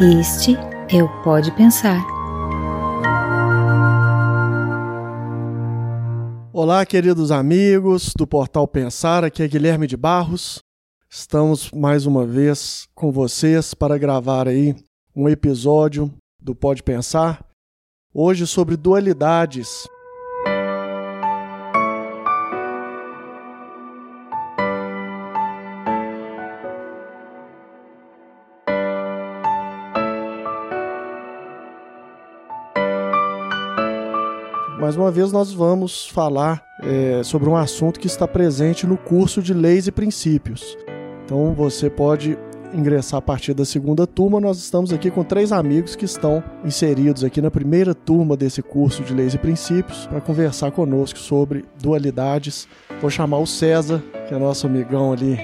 Este é o Pode Pensar. Olá, queridos amigos do Portal Pensar, aqui é Guilherme de Barros. Estamos mais uma vez com vocês para gravar aí um episódio do Pode Pensar. Hoje sobre dualidades. Mais uma vez, nós vamos falar é, sobre um assunto que está presente no curso de Leis e Princípios. Então, você pode ingressar a partir da segunda turma. Nós estamos aqui com três amigos que estão inseridos aqui na primeira turma desse curso de Leis e Princípios para conversar conosco sobre dualidades. Vou chamar o César, que é nosso amigão ali.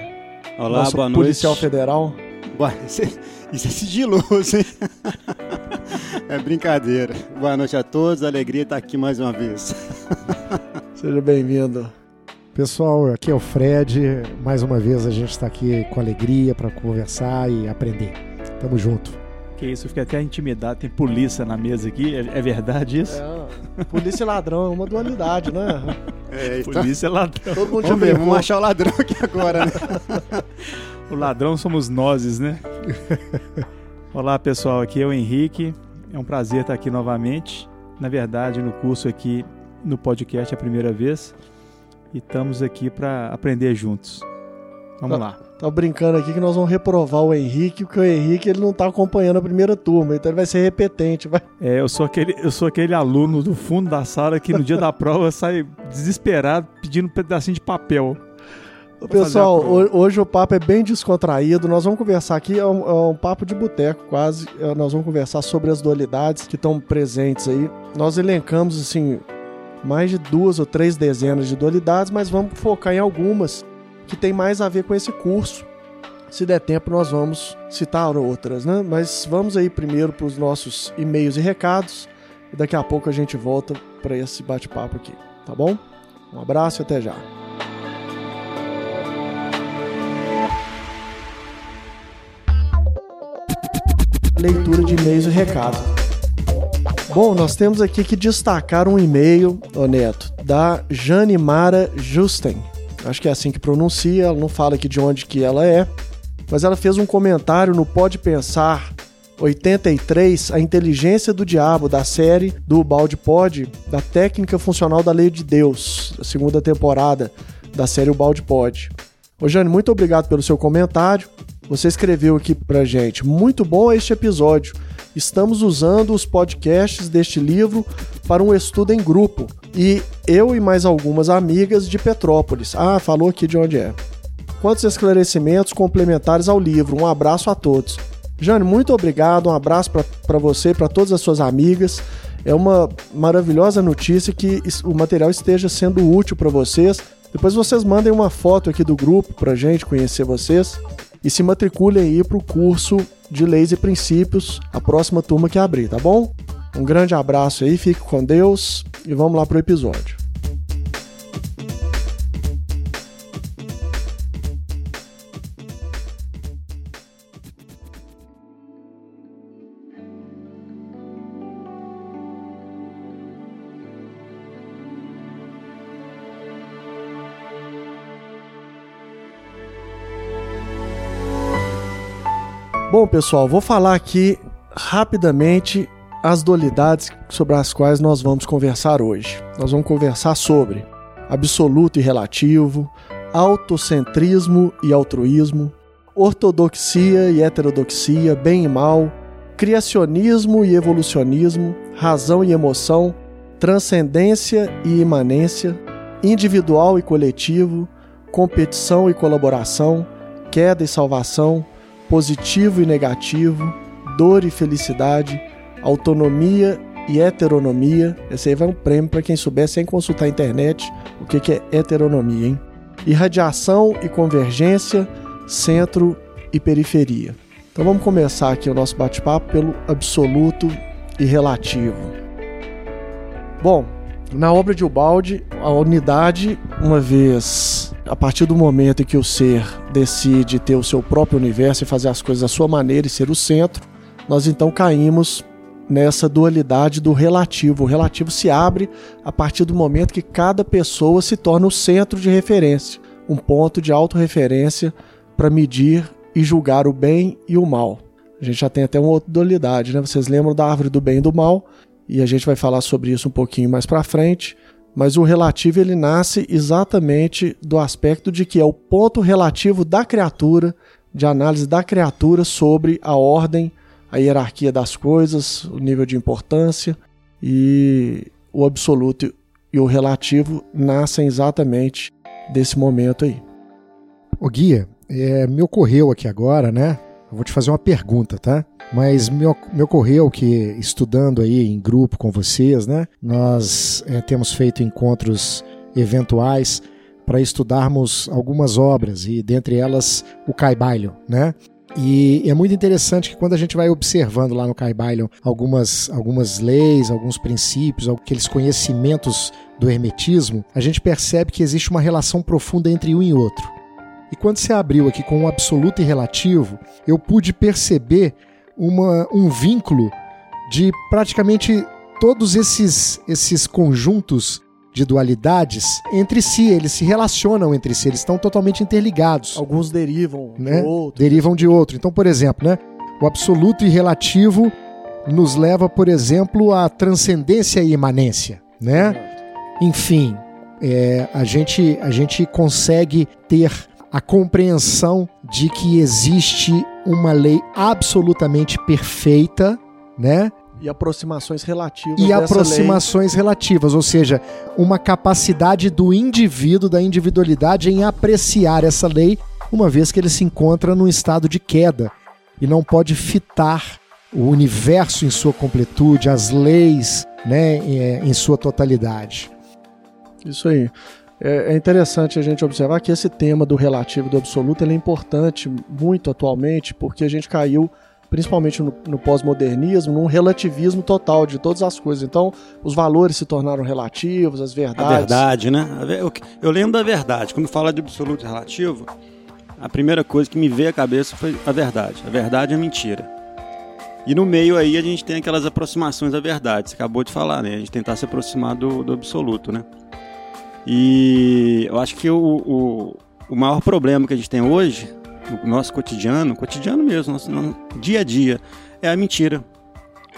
Olá, nosso boa policial noite. federal. Isso é- isso é sigiloso, hein? É brincadeira. Boa noite a todos, alegria estar aqui mais uma vez. Seja bem-vindo. Pessoal, aqui é o Fred. Mais uma vez a gente está aqui com alegria para conversar e aprender. Tamo junto. Que isso, eu fiquei até intimidado. Tem polícia na mesa aqui. É, é verdade isso? É, polícia e ladrão é uma dualidade, né? É, então, Polícia é ladrão. Todo mundo já vamos ver, vamos achar o ladrão aqui agora, né? O ladrão somos nós, né? Olá, pessoal. Aqui é o Henrique. É um prazer estar aqui novamente. Na verdade, no curso aqui no podcast é a primeira vez. E estamos aqui para aprender juntos. Vamos lá. Tá brincando aqui que nós vamos reprovar o Henrique, porque o Henrique ele não tá acompanhando a primeira turma, então ele vai ser repetente. Vai... É, eu sou aquele, eu sou aquele aluno do fundo da sala que no dia da prova sai desesperado pedindo um pedacinho de papel. Pessoal, hoje o papo é bem descontraído. Nós vamos conversar aqui, é um, é um papo de boteco quase. É, Nós vamos conversar sobre as dualidades que estão presentes aí. Nós elencamos, assim, mais de duas ou três dezenas de dualidades, mas vamos focar em algumas que tem mais a ver com esse curso. Se der tempo, nós vamos citar outras, né? Mas vamos aí primeiro para os nossos e-mails e recados. E daqui a pouco a gente volta para esse bate-papo aqui, tá bom? Um abraço e até já. Leitura de e-mails e recados. Bom, nós temos aqui que destacar um e-mail, ô Neto, da Jane Mara Justen. Acho que é assim que pronuncia, ela não fala aqui de onde que ela é, mas ela fez um comentário no Pode Pensar 83, A Inteligência do Diabo, da série do Balde Pod, da Técnica Funcional da Lei de Deus, da segunda temporada da série O Balde Pod. Ô Jane, muito obrigado pelo seu comentário. Você escreveu aqui pra gente: Muito bom este episódio. Estamos usando os podcasts deste livro para um estudo em grupo. E eu e mais algumas amigas de Petrópolis. Ah, falou aqui de onde é. Quantos esclarecimentos complementares ao livro. Um abraço a todos. Jane, muito obrigado. Um abraço para você e para todas as suas amigas. É uma maravilhosa notícia que o material esteja sendo útil para vocês. Depois vocês mandem uma foto aqui do grupo para gente conhecer vocês e se matriculem aí para o curso de Leis e Princípios, a próxima turma que abrir, tá bom? Um grande abraço aí, fique com Deus e vamos lá pro episódio. Bom, pessoal, vou falar aqui rapidamente as dualidades sobre as quais nós vamos conversar hoje. Nós vamos conversar sobre absoluto e relativo, autocentrismo e altruísmo, ortodoxia e heterodoxia, bem e mal, criacionismo e evolucionismo, razão e emoção, transcendência e imanência, individual e coletivo, competição e colaboração, queda e salvação, positivo e negativo, dor e felicidade, autonomia e heteronomia. Esse aí vai um prêmio para quem souber sem consultar a internet o que, que é heteronomia, hein? Irradiação e convergência, centro e periferia. Então vamos começar aqui o nosso bate-papo pelo absoluto e relativo. Bom, na obra de Ubaldi, a unidade, uma vez a partir do momento em que o ser decide ter o seu próprio universo e fazer as coisas da sua maneira e ser o centro, nós então caímos nessa dualidade do relativo. O relativo se abre a partir do momento que cada pessoa se torna o centro de referência, um ponto de autorreferência para medir e julgar o bem e o mal. A gente já tem até uma outra dualidade, né? Vocês lembram da árvore do bem e do mal, e a gente vai falar sobre isso um pouquinho mais para frente. Mas o relativo ele nasce exatamente do aspecto de que é o ponto relativo da criatura, de análise da criatura sobre a ordem a hierarquia das coisas, o nível de importância e o absoluto e o relativo nascem exatamente desse momento aí. O guia, é, me ocorreu aqui agora, né? Eu vou te fazer uma pergunta, tá? Mas me, ocorreu que estudando aí em grupo com vocês, né? Nós é, temos feito encontros eventuais para estudarmos algumas obras e dentre elas o Caibalho, né? E é muito interessante que quando a gente vai observando lá no Caibalion algumas, algumas leis, alguns princípios, aqueles conhecimentos do hermetismo, a gente percebe que existe uma relação profunda entre um e outro. E quando você abriu aqui com o um absoluto e relativo, eu pude perceber uma, um vínculo de praticamente todos esses, esses conjuntos de dualidades entre si, eles se relacionam entre si, eles estão totalmente interligados. Alguns derivam né? de outro. Derivam de outro. Então, por exemplo, né, o absoluto e relativo nos leva, por exemplo, à transcendência e imanência, né? Enfim, é, a, gente, a gente consegue ter a compreensão de que existe uma lei absolutamente perfeita, né? E aproximações relativas. E aproximações lei. relativas, ou seja, uma capacidade do indivíduo, da individualidade em apreciar essa lei, uma vez que ele se encontra num estado de queda e não pode fitar o universo em sua completude, as leis né, em sua totalidade. Isso aí. É interessante a gente observar que esse tema do relativo e do absoluto é importante muito atualmente, porque a gente caiu principalmente no, no pós-modernismo, num relativismo total de todas as coisas. Então, os valores se tornaram relativos, as verdades. A verdade, né? Eu, eu lembro da verdade. Quando fala de absoluto e relativo, a primeira coisa que me veio à cabeça foi a verdade. A verdade é mentira. E no meio aí a gente tem aquelas aproximações da verdade. Você acabou de falar, né? A gente tentar se aproximar do, do absoluto, né? E eu acho que o, o, o maior problema que a gente tem hoje no nosso cotidiano, cotidiano mesmo, nosso, no dia a dia, é a mentira.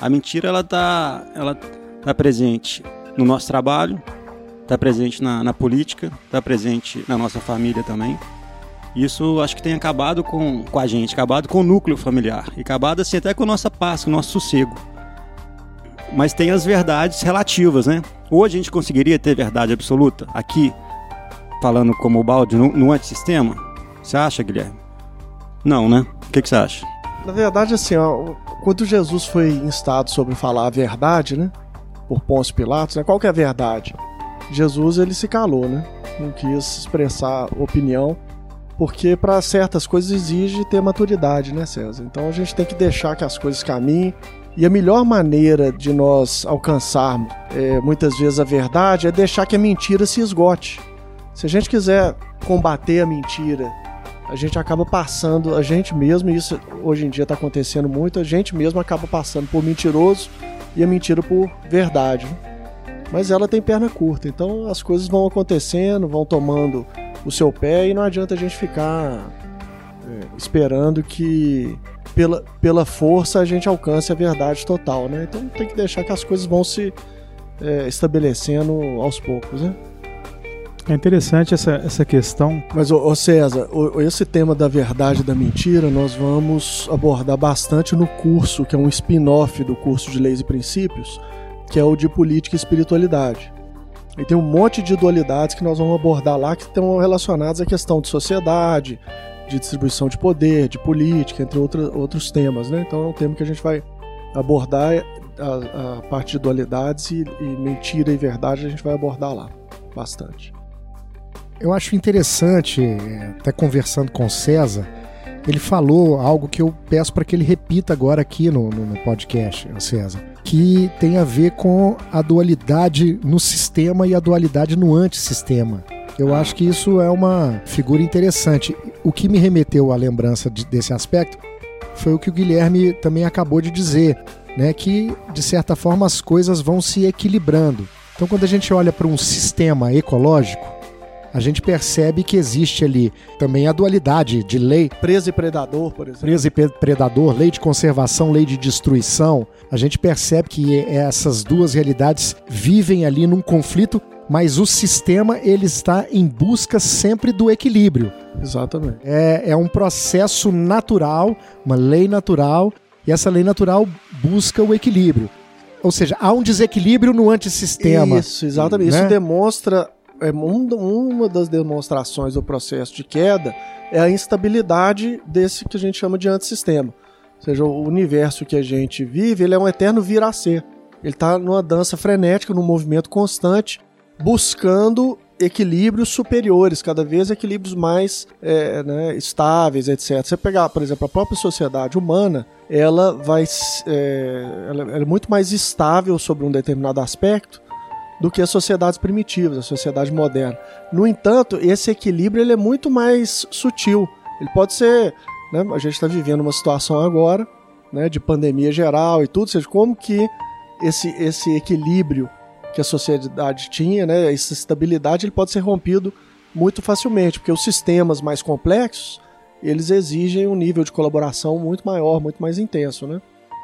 A mentira ela tá, ela tá presente no nosso trabalho, está presente na, na política, está presente na nossa família também. Isso acho que tem acabado com, com a gente, acabado com o núcleo familiar, e acabado assim até com a nossa paz, com o nosso sossego. Mas tem as verdades relativas, né? Hoje a gente conseguiria ter verdade absoluta aqui, falando como o balde no, no antissistema? Você acha, Guilherme? Não, né? O que, que você acha? Na verdade, assim, ó, quando Jesus foi instado sobre falar a verdade, né? Por Pôncio Pilatos, né? Qual que é a verdade? Jesus, ele se calou, né? Não quis expressar opinião, porque para certas coisas exige ter maturidade, né, César? Então a gente tem que deixar que as coisas caminhem. E a melhor maneira de nós alcançarmos é, muitas vezes a verdade é deixar que a mentira se esgote. Se a gente quiser combater a mentira a gente acaba passando, a gente mesmo, e isso hoje em dia está acontecendo muito, a gente mesmo acaba passando por mentiroso e a mentira por verdade. Né? Mas ela tem perna curta, então as coisas vão acontecendo, vão tomando o seu pé e não adianta a gente ficar é, esperando que pela, pela força a gente alcance a verdade total, né? Então tem que deixar que as coisas vão se é, estabelecendo aos poucos, né? É interessante essa, essa questão. Mas, ô, César, ô, esse tema da verdade e da mentira nós vamos abordar bastante no curso, que é um spin-off do curso de Leis e Princípios, que é o de Política e Espiritualidade. E tem um monte de dualidades que nós vamos abordar lá que estão relacionadas à questão de sociedade, de distribuição de poder, de política, entre outra, outros temas. Né? Então é um tema que a gente vai abordar a, a parte de dualidades e, e mentira e verdade a gente vai abordar lá bastante. Eu acho interessante, até conversando com o César, ele falou algo que eu peço para que ele repita agora aqui no, no, no podcast, César, que tem a ver com a dualidade no sistema e a dualidade no antissistema. Eu acho que isso é uma figura interessante. O que me remeteu à lembrança de, desse aspecto foi o que o Guilherme também acabou de dizer, né? Que de certa forma as coisas vão se equilibrando. Então, quando a gente olha para um sistema ecológico, a gente percebe que existe ali também a dualidade de lei. Presa e predador, por exemplo. Presa e predador, lei de conservação, lei de destruição. A gente percebe que essas duas realidades vivem ali num conflito, mas o sistema ele está em busca sempre do equilíbrio. Exatamente. É, é um processo natural, uma lei natural, e essa lei natural busca o equilíbrio. Ou seja, há um desequilíbrio no antissistema. Isso, exatamente. Né? Isso demonstra é um, uma das demonstrações do processo de queda é a instabilidade desse que a gente chama de antissistema. Ou seja, o universo que a gente vive, ele é um eterno vir a ser. Ele está numa dança frenética, num movimento constante, buscando equilíbrios superiores, cada vez equilíbrios mais é, né, estáveis, etc. Você pegar, por exemplo, a própria sociedade humana, ela vai, é, ela é muito mais estável sobre um determinado aspecto do que as sociedades primitivas, a sociedade moderna. No entanto, esse equilíbrio ele é muito mais sutil. Ele pode ser, né, a gente está vivendo uma situação agora, né, de pandemia geral e tudo, ou seja, como que esse, esse equilíbrio que a sociedade tinha, né, essa estabilidade, ele pode ser rompido muito facilmente, porque os sistemas mais complexos, eles exigem um nível de colaboração muito maior, muito mais intenso, né?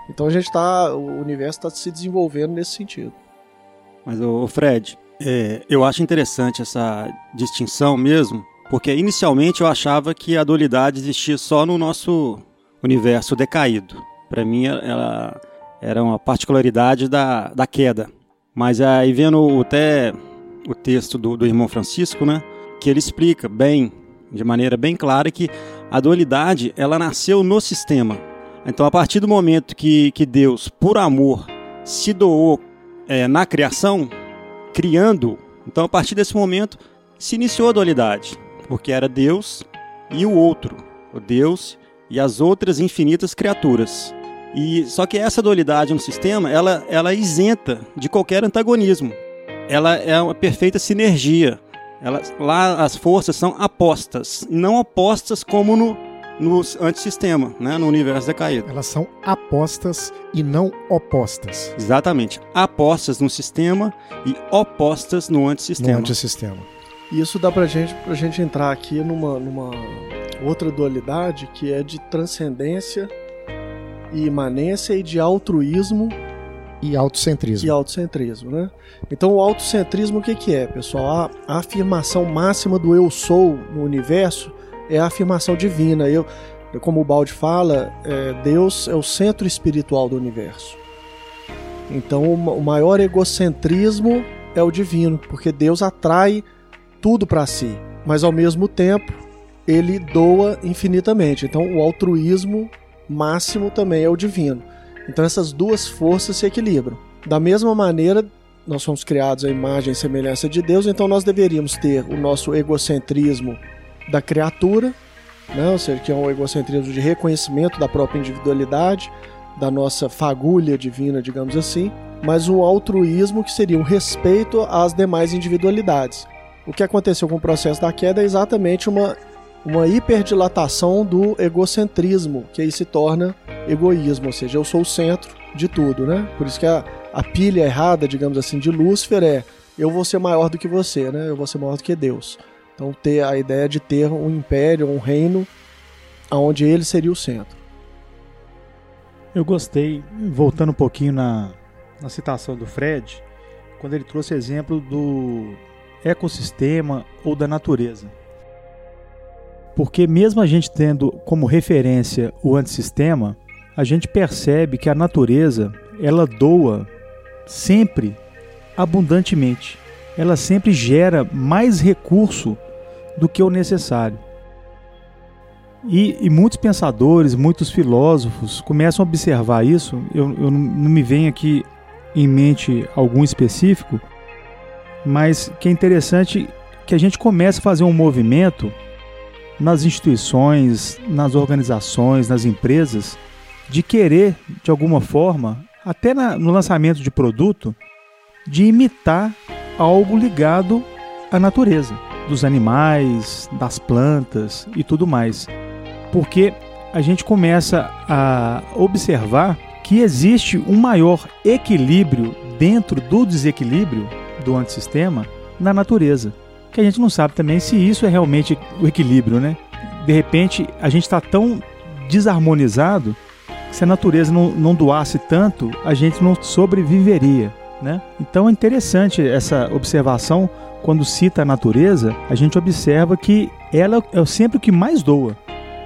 Então a gente está, o universo está se desenvolvendo nesse sentido. Mas, o Fred, é, eu acho interessante essa distinção mesmo, porque inicialmente eu achava que a dualidade existia só no nosso universo decaído. Para mim, ela era uma particularidade da, da queda. Mas aí vendo até o texto do, do irmão Francisco, né, que ele explica bem, de maneira bem clara, que a dualidade ela nasceu no sistema. Então, a partir do momento que, que Deus, por amor, se doou é, na criação, criando. Então, a partir desse momento, se iniciou a dualidade, porque era Deus e o outro, o Deus e as outras infinitas criaturas. E só que essa dualidade no sistema, ela, ela é isenta de qualquer antagonismo. Ela é uma perfeita sinergia. Ela, lá as forças são apostas, não opostas como no no antissistema, né, no universo decaído. Elas são apostas e não opostas. Exatamente. Apostas no sistema e opostas no antissistema. No antissistema. Isso dá pra gente, pra gente entrar aqui numa, numa outra dualidade que é de transcendência e imanência e de altruísmo e autocentrismo. E autocentrismo, né? Então o autocentrismo o que, que é, pessoal? A, a afirmação máxima do eu sou no universo é a afirmação divina. Eu, como o Balde fala, é, Deus é o centro espiritual do universo. Então, o maior egocentrismo é o divino, porque Deus atrai tudo para si, mas ao mesmo tempo ele doa infinitamente. Então, o altruísmo máximo também é o divino. Então, essas duas forças se equilibram. Da mesma maneira, nós somos criados à imagem e semelhança de Deus, então nós deveríamos ter o nosso egocentrismo da criatura, né? ou seja, que é um egocentrismo de reconhecimento da própria individualidade, da nossa fagulha divina, digamos assim, mas um altruísmo que seria um respeito às demais individualidades. O que aconteceu com o processo da queda é exatamente uma, uma hiperdilatação do egocentrismo, que aí se torna egoísmo, ou seja, eu sou o centro de tudo, né? Por isso que a, a pilha errada, digamos assim, de Lúcifer é eu vou ser maior do que você, né? Eu vou ser maior do que Deus. Então ter a ideia de ter um império, um reino, onde ele seria o centro. Eu gostei, voltando um pouquinho na, na citação do Fred, quando ele trouxe exemplo do ecossistema ou da natureza. Porque mesmo a gente tendo como referência o antissistema, a gente percebe que a natureza, ela doa sempre abundantemente. Ela sempre gera mais recurso do que o necessário. E, e, muitos pensadores, muitos filósofos começam a observar isso. Eu, eu não me vem aqui em mente algum específico, mas que é interessante que a gente comece a fazer um movimento nas instituições, nas organizações, nas empresas, de querer, de alguma forma, até na, no lançamento de produto, de imitar algo ligado à natureza dos animais, das plantas e tudo mais. Porque a gente começa a observar que existe um maior equilíbrio dentro do desequilíbrio do antissistema na natureza. Que a gente não sabe também se isso é realmente o equilíbrio, né? De repente, a gente está tão desarmonizado que se a natureza não, não doasse tanto, a gente não sobreviveria, né? Então é interessante essa observação quando cita a natureza, a gente observa que ela é sempre o que mais doa.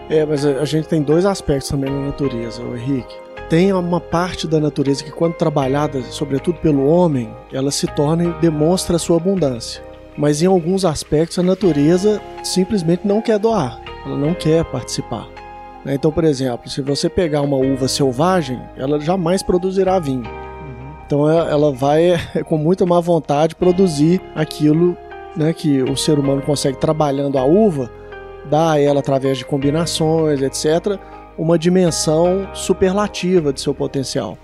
É, mas a gente tem dois aspectos também na natureza, Henrique. Tem uma parte da natureza que, quando trabalhada, sobretudo pelo homem, ela se torna e demonstra a sua abundância. Mas em alguns aspectos a natureza simplesmente não quer doar, ela não quer participar. Né? Então, por exemplo, se você pegar uma uva selvagem, ela jamais produzirá vinho. Então é, ela vai com muita má vontade produzir aquilo né, que o ser humano consegue trabalhando a uva, dar a ela através de combinações, etc., uma dimensão superlativa de seu potencial.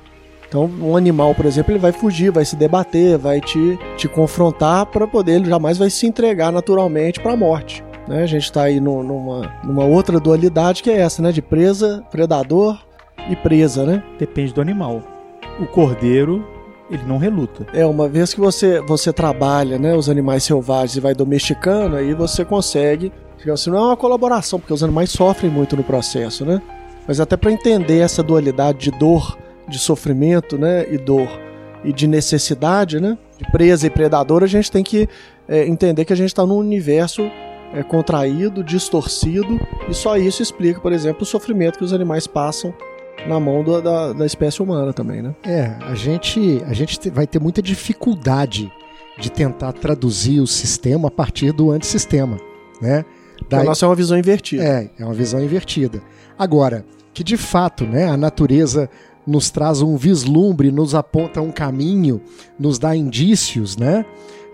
Então, um animal, por exemplo, ele vai fugir, vai se debater, vai te, te confrontar para poder, ele jamais vai se entregar naturalmente para a morte. Né? A gente está aí no, numa, numa outra dualidade que é essa, né? De presa, predador e presa, né? Depende do animal. O cordeiro ele não reluta. É, uma vez que você, você trabalha né, os animais selvagens e vai domesticando, aí você consegue. Assim, não é uma colaboração, porque os animais sofrem muito no processo, né? Mas até para entender essa dualidade de dor, de sofrimento, né? E dor e de necessidade, né? De presa e predador, a gente tem que é, entender que a gente está num universo é, contraído, distorcido, e só isso explica, por exemplo, o sofrimento que os animais passam na mão do, da, da espécie humana também, né? É, a gente, a gente vai ter muita dificuldade de tentar traduzir o sistema a partir do antissistema, né? Daí, a nossa é uma visão invertida. É, é uma visão invertida. Agora, que de fato, né, a natureza nos traz um vislumbre, nos aponta um caminho, nos dá indícios, né?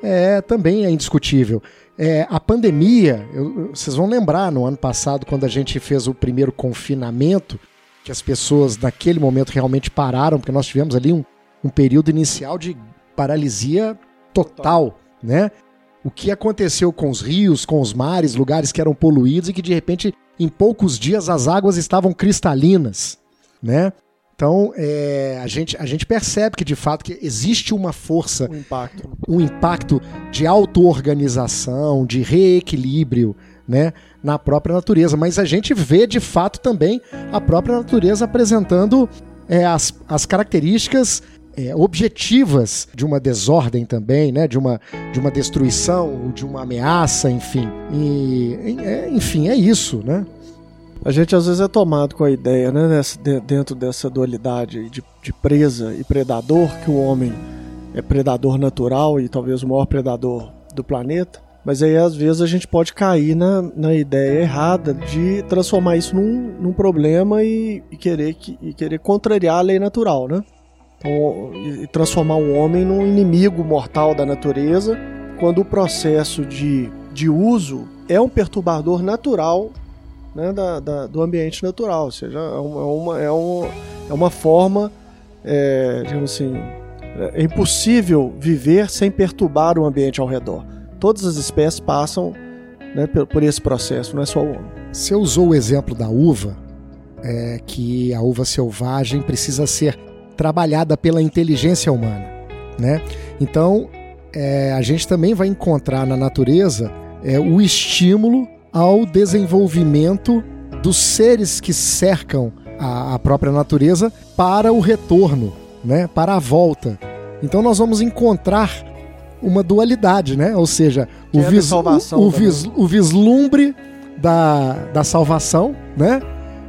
É, também é indiscutível. É, a pandemia, eu, vocês vão lembrar no ano passado, quando a gente fez o primeiro confinamento, que as pessoas naquele momento realmente pararam, porque nós tivemos ali um, um período inicial de paralisia total, né? O que aconteceu com os rios, com os mares, lugares que eram poluídos e que de repente em poucos dias as águas estavam cristalinas, né? Então, é, a, gente, a gente percebe que, de fato, que existe uma força, um impacto, um impacto de auto-organização, de reequilíbrio, né, na própria natureza. Mas a gente vê de fato também a própria natureza apresentando é, as, as características é, objetivas de uma desordem também, né, de uma, de uma destruição, de uma ameaça, enfim. E, é, enfim, é isso, né? A gente às vezes é tomado com a ideia, né, nessa, dentro dessa dualidade de, de presa e predador, que o homem é predador natural e talvez o maior predador do planeta. Mas aí às vezes a gente pode cair na, na ideia errada de transformar isso num, num problema e, e querer, e querer contrariar a lei natural, né? Então, e transformar o homem num inimigo mortal da natureza, quando o processo de, de uso é um perturbador natural né, da, da, do ambiente natural, ou seja, é uma, é uma, é é uma forma, é, digamos assim, é impossível viver sem perturbar o ambiente ao redor todas as espécies passam né, por, por, esse processo, não é só o homem. Você usou o exemplo da uva, é, que a uva selvagem precisa ser trabalhada pela inteligência humana, né? Então, é, a gente também vai encontrar na natureza é, o estímulo ao desenvolvimento dos seres que cercam a, a própria natureza para o retorno, né? Para a volta. Então, nós vamos encontrar uma dualidade, né? Ou seja, o, é vis, o, o, vis, o, vislumbre da, da salvação, né?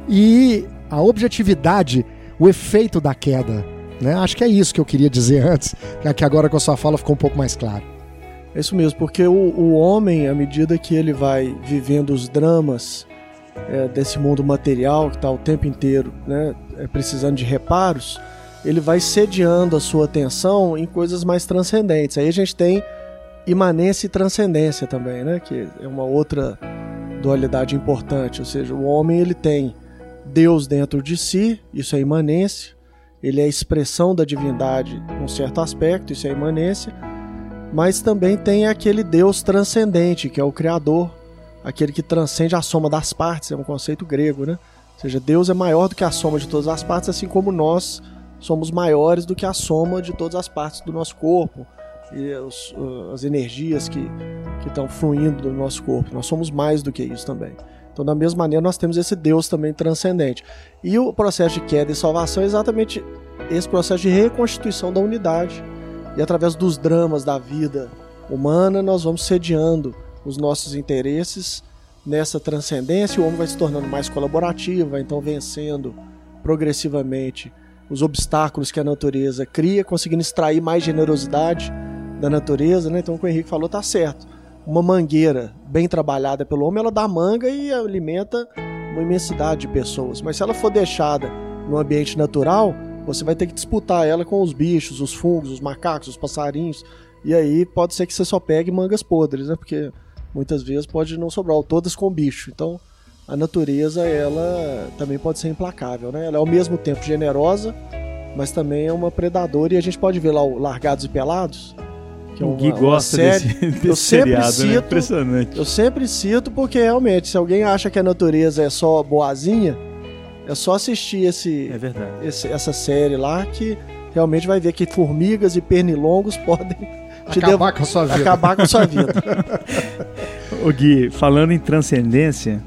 E a objetividade, o efeito da queda. Né? Acho que é isso que eu queria dizer antes, que agora com a sua fala ficou um pouco mais claro. É isso mesmo, porque o, o homem, à medida que ele vai vivendo os dramas é, desse mundo material, que está o tempo inteiro né, é, precisando de reparos, ele vai sediando a sua atenção em coisas mais transcendentes. Aí a gente tem imanência e transcendência também, né? Que é uma outra dualidade importante. Ou seja, o homem ele tem Deus dentro de si, isso é imanência. Ele é a expressão da divindade num certo aspecto, isso é imanência. Mas também tem aquele Deus transcendente, que é o Criador, aquele que transcende a soma das partes, é um conceito grego, né? Ou seja, Deus é maior do que a soma de todas as partes, assim como nós somos maiores do que a soma de todas as partes do nosso corpo e os, uh, as energias que, que estão fluindo do nosso corpo. Nós somos mais do que isso também. Então, da mesma maneira, nós temos esse Deus também transcendente. E o processo de queda e salvação é exatamente esse processo de reconstituição da unidade. E através dos dramas da vida humana, nós vamos sediando os nossos interesses nessa transcendência. O homem vai se tornando mais colaborativo, vai então vencendo progressivamente os obstáculos que a natureza cria, conseguindo extrair mais generosidade da natureza. Né? Então, o que o Henrique falou está certo uma mangueira bem trabalhada pelo homem, ela dá manga e alimenta uma imensidade de pessoas. Mas se ela for deixada no ambiente natural, você vai ter que disputar ela com os bichos, os fungos, os macacos, os passarinhos. E aí pode ser que você só pegue mangas podres, né? Porque muitas vezes pode não sobrar, ou todas com bicho. Então a natureza, ela também pode ser implacável, né? Ela é ao mesmo tempo generosa, mas também é uma predadora. E a gente pode ver lá o Largados e Pelados, que é uma, o Gui gosta série, desse, desse eu sempre seriado, né? cito, né? Impressionante. Eu sempre cito porque realmente, se alguém acha que a natureza é só boazinha, é só assistir esse, é esse essa série lá que realmente vai ver que formigas e pernilongos podem acabar com a sua vida. Acabar com a sua vida. o Gui, falando em transcendência,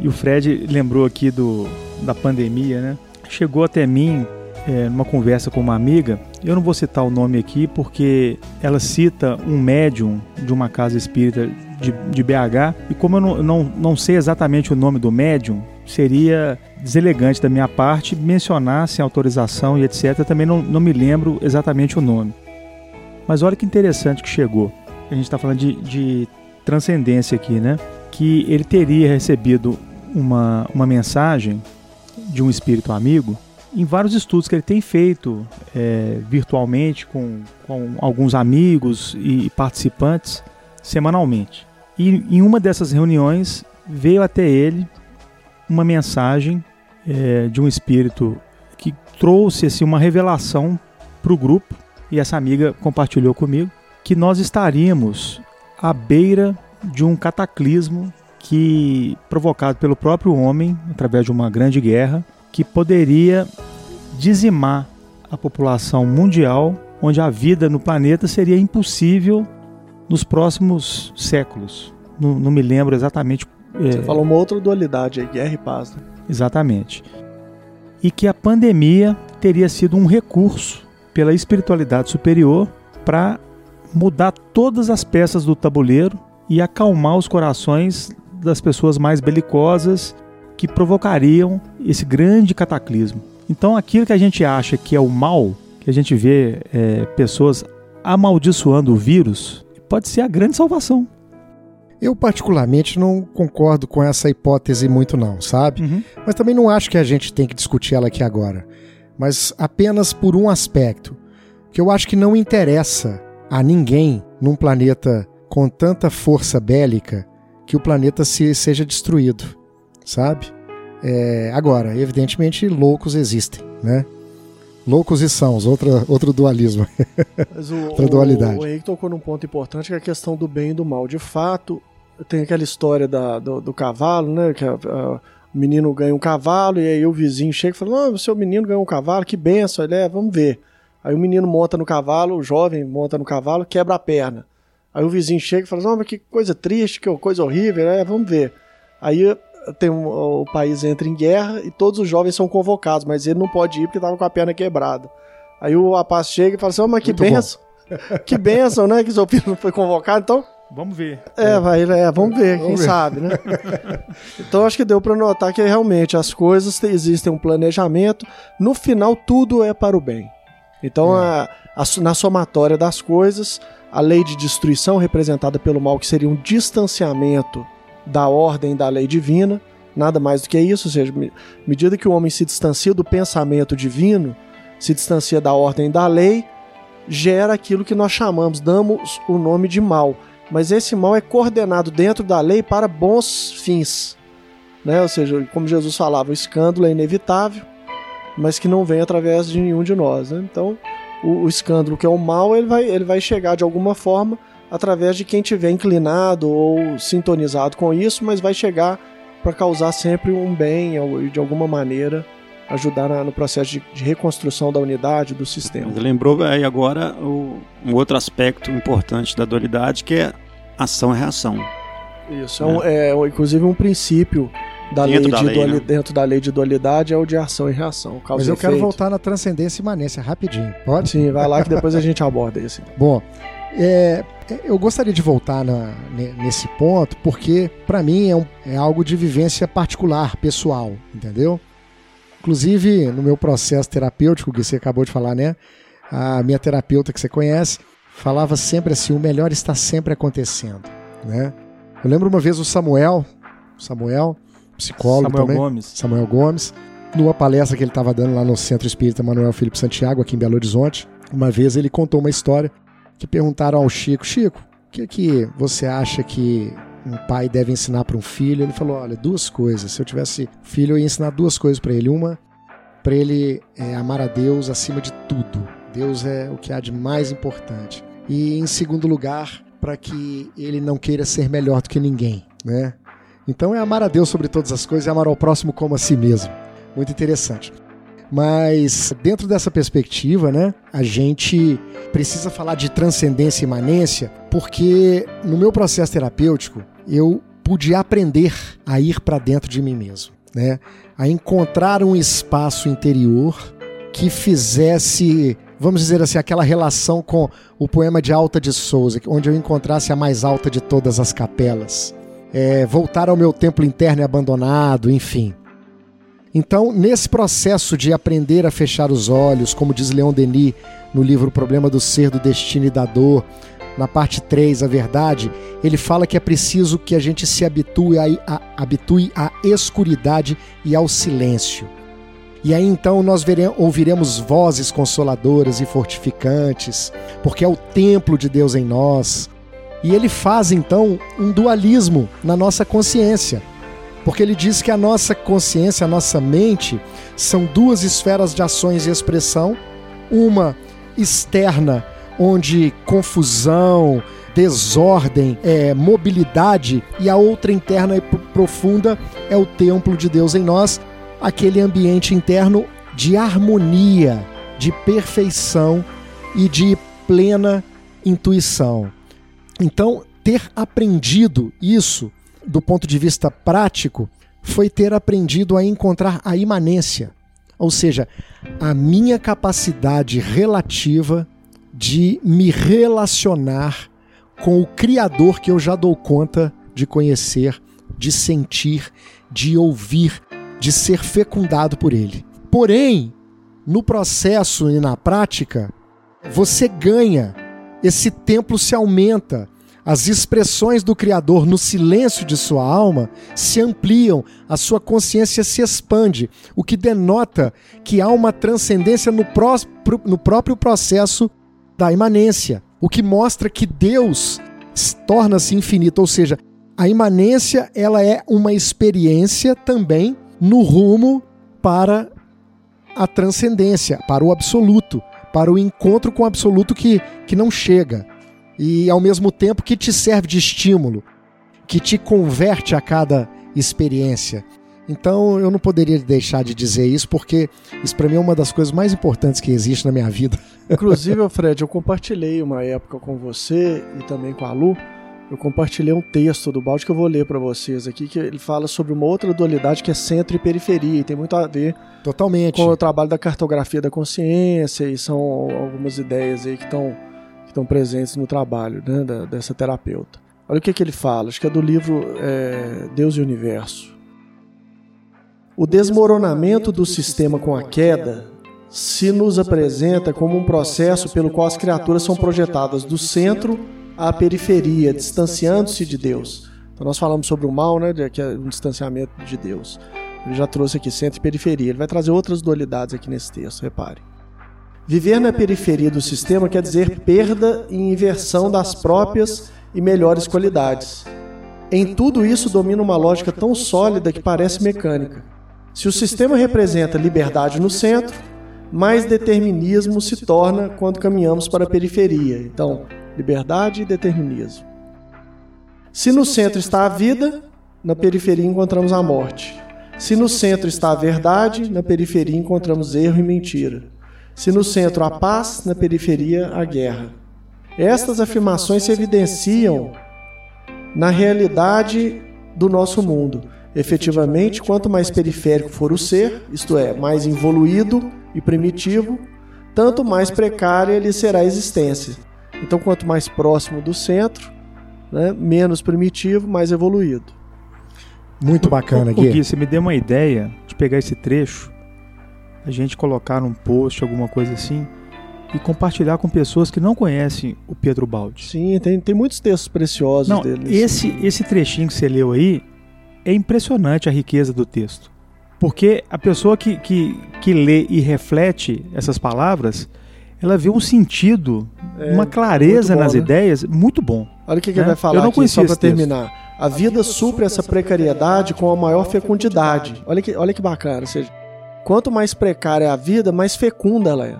e o Fred lembrou aqui do da pandemia, né? Chegou até mim é, numa conversa com uma amiga, eu não vou citar o nome aqui porque ela cita um médium de uma casa espírita de, de BH, e como eu não, não, não sei exatamente o nome do médium, seria deselegante da minha parte mencionar sem autorização e etc. Também não, não me lembro exatamente o nome. Mas olha que interessante que chegou. A gente está falando de, de transcendência aqui, né? Que ele teria recebido uma, uma mensagem de um espírito amigo em vários estudos que ele tem feito é, virtualmente com, com alguns amigos e participantes semanalmente. E em uma dessas reuniões veio até ele uma mensagem é, de um espírito que trouxe assim, uma revelação para o grupo, e essa amiga compartilhou comigo, que nós estaríamos à beira de um cataclismo que provocado pelo próprio homem através de uma grande guerra que poderia dizimar a população mundial, onde a vida no planeta seria impossível nos próximos séculos. Não, não me lembro exatamente. Você é... falou uma outra dualidade aí, guerra e paz. Né? Exatamente. E que a pandemia teria sido um recurso pela espiritualidade superior para mudar todas as peças do tabuleiro e acalmar os corações das pessoas mais belicosas que provocariam esse grande cataclismo. Então, aquilo que a gente acha que é o mal, que a gente vê é, pessoas amaldiçoando o vírus, pode ser a grande salvação. Eu, particularmente, não concordo com essa hipótese muito, não, sabe? Uhum. Mas também não acho que a gente tem que discutir ela aqui agora. Mas apenas por um aspecto. Que eu acho que não interessa a ninguém num planeta com tanta força bélica que o planeta se, seja destruído, sabe? É, agora, evidentemente, loucos existem, né? Loucos e sãos, outra, outro dualismo. Mas o, outra dualidade. O, o Henrique tocou num ponto importante que é a questão do bem e do mal. De fato, tem aquela história da, do, do cavalo, né? Que a, a, o menino ganha um cavalo e aí o vizinho chega e fala: Não, seu menino ganhou um cavalo, que benção. Ele é, vamos ver. Aí o menino monta no cavalo, o jovem monta no cavalo, quebra a perna. Aí o vizinho chega e fala: Não, mas que coisa triste, que coisa horrível. É, vamos ver. Aí tem um, o país entra em guerra e todos os jovens são convocados, mas ele não pode ir porque estava com a perna quebrada. Aí o rapaz chega e fala assim: oh, mas que benção, que benção, né? Que seu filho não foi convocado, então. Vamos ver. É, vai, é, vamos ver, vamos quem ver. sabe, né? então acho que deu para notar que realmente as coisas existem um planejamento. No final, tudo é para o bem. Então, é. a, a, na somatória das coisas, a lei de destruição representada pelo mal, que seria um distanciamento da ordem da lei divina, nada mais do que isso, ou seja, à medida que o homem se distancia do pensamento divino, se distancia da ordem da lei, gera aquilo que nós chamamos, damos o nome de mal. Mas esse mal é coordenado dentro da lei para bons fins. Né? Ou seja, como Jesus falava, o escândalo é inevitável, mas que não vem através de nenhum de nós. Né? Então, o, o escândalo que é o mal, ele vai, ele vai chegar de alguma forma através de quem tiver inclinado ou sintonizado com isso, mas vai chegar para causar sempre um bem ou de alguma maneira ajudar no processo de, de, reconstrução da unidade do sistema. lembrou aí agora o, um outro aspecto importante da dualidade que é ação e reação. Isso, é, é, um, é inclusive um princípio da lei, da lei né? dentro da lei de dualidade é o de ação e reação. Mas eu quero voltar na transcendência e imanência rapidinho. Pode? Sim, vai lá que depois a gente aborda isso. Bom, é, eu gostaria de voltar na, nesse ponto porque para mim é, um, é algo de vivência particular, pessoal, entendeu? Inclusive no meu processo terapêutico que você acabou de falar, né? A minha terapeuta que você conhece falava sempre assim: o melhor está sempre acontecendo, né? Eu lembro uma vez o Samuel, Samuel, psicólogo Samuel também, Gomes. Samuel Gomes, numa palestra que ele estava dando lá no Centro Espírita Manuel Felipe Santiago, aqui em Belo Horizonte. Uma vez ele contou uma história que perguntaram ao Chico: Chico, o que, que você acha que um pai deve ensinar para um filho? Ele falou: Olha, duas coisas. Se eu tivesse filho, eu ia ensinar duas coisas para ele. Uma, para ele é, amar a Deus acima de tudo. Deus é o que há de mais importante. E em segundo lugar, para que ele não queira ser melhor do que ninguém, né? Então é amar a Deus sobre todas as coisas e amar ao próximo como a si mesmo. Muito interessante. Mas dentro dessa perspectiva, né, a gente precisa falar de transcendência e imanência, porque no meu processo terapêutico eu pude aprender a ir para dentro de mim mesmo, né? A encontrar um espaço interior que fizesse vamos dizer assim, aquela relação com o poema de Alta de Souza, onde eu encontrasse a mais alta de todas as capelas. É, voltar ao meu templo interno e abandonado, enfim. Então, nesse processo de aprender a fechar os olhos, como diz Leon Denis no livro O Problema do Ser, do Destino e da Dor, na parte 3, a verdade, ele fala que é preciso que a gente se habitue a, a, habitue à escuridade e ao silêncio. E aí então nós ouviremos vozes consoladoras e fortificantes, porque é o templo de Deus em nós. E ele faz então um dualismo na nossa consciência, porque ele diz que a nossa consciência, a nossa mente, são duas esferas de ações e expressão, uma externa, onde confusão, desordem, é, mobilidade, e a outra interna e profunda é o templo de Deus em nós, aquele ambiente interno de harmonia, de perfeição e de plena intuição. Então, ter aprendido isso do ponto de vista prático foi ter aprendido a encontrar a imanência, ou seja, a minha capacidade relativa de me relacionar com o Criador que eu já dou conta de conhecer, de sentir, de ouvir, de ser fecundado por ele. Porém, no processo e na prática, você ganha, esse templo se aumenta, as expressões do Criador no silêncio de sua alma se ampliam, a sua consciência se expande, o que denota que há uma transcendência no, pró no próprio processo da imanência, o que mostra que Deus torna-se infinito, ou seja, a imanência ela é uma experiência também no rumo para a transcendência, para o absoluto, para o encontro com o absoluto que, que não chega. E ao mesmo tempo que te serve de estímulo, que te converte a cada experiência. Então eu não poderia deixar de dizer isso, porque isso para mim é uma das coisas mais importantes que existe na minha vida. Inclusive, Fred, eu compartilhei uma época com você e também com a Lu eu compartilhei um texto do Balde que eu vou ler para vocês aqui, que ele fala sobre uma outra dualidade que é centro e periferia, e tem muito a ver Totalmente. com o trabalho da cartografia da consciência, e são algumas ideias aí que estão estão presentes no trabalho né, da, dessa terapeuta. Olha o que, que ele fala, acho que é do livro é, Deus e o Universo. O desmoronamento do sistema com a queda se nos apresenta como um processo pelo qual as criaturas são projetadas do centro à periferia, distanciando-se de Deus. Então nós falamos sobre o mal, né, que é um distanciamento de Deus. Ele já trouxe aqui centro e periferia. Ele vai trazer outras dualidades aqui nesse texto, repare. Viver na periferia do sistema quer dizer perda e inversão das próprias e melhores qualidades. Em tudo isso domina uma lógica tão sólida que parece mecânica. Se o sistema representa liberdade no centro, mais determinismo se torna quando caminhamos para a periferia. Então, liberdade e determinismo. Se no centro está a vida, na periferia encontramos a morte. Se no centro está a verdade, na periferia encontramos erro e mentira. Se no centro a paz, na periferia a guerra. Estas afirmações se evidenciam na realidade do nosso mundo. Efetivamente, quanto mais periférico for o ser, isto é, mais evoluído e primitivo, tanto mais precária lhe será a existência. Então, quanto mais próximo do centro, né, menos primitivo, mais evoluído. Muito bacana, Gui. Gui, você me deu uma ideia de pegar esse trecho, a gente colocar num post, alguma coisa assim, e compartilhar com pessoas que não conhecem o Pedro Baldi. Sim, tem, tem muitos textos preciosos não, dele. Esse, esse trechinho que você leu aí é impressionante a riqueza do texto. Porque a pessoa que, que, que lê e reflete essas palavras, ela vê um sentido, é, uma clareza bom, nas né? ideias muito bom. Olha o que, que ele né? vai falar Eu não aqui, só para terminar. A vida supre essa precariedade com a maior fecundidade. Olha que, olha que bacana. Ou seja, quanto mais precária é a vida, mais fecunda ela é.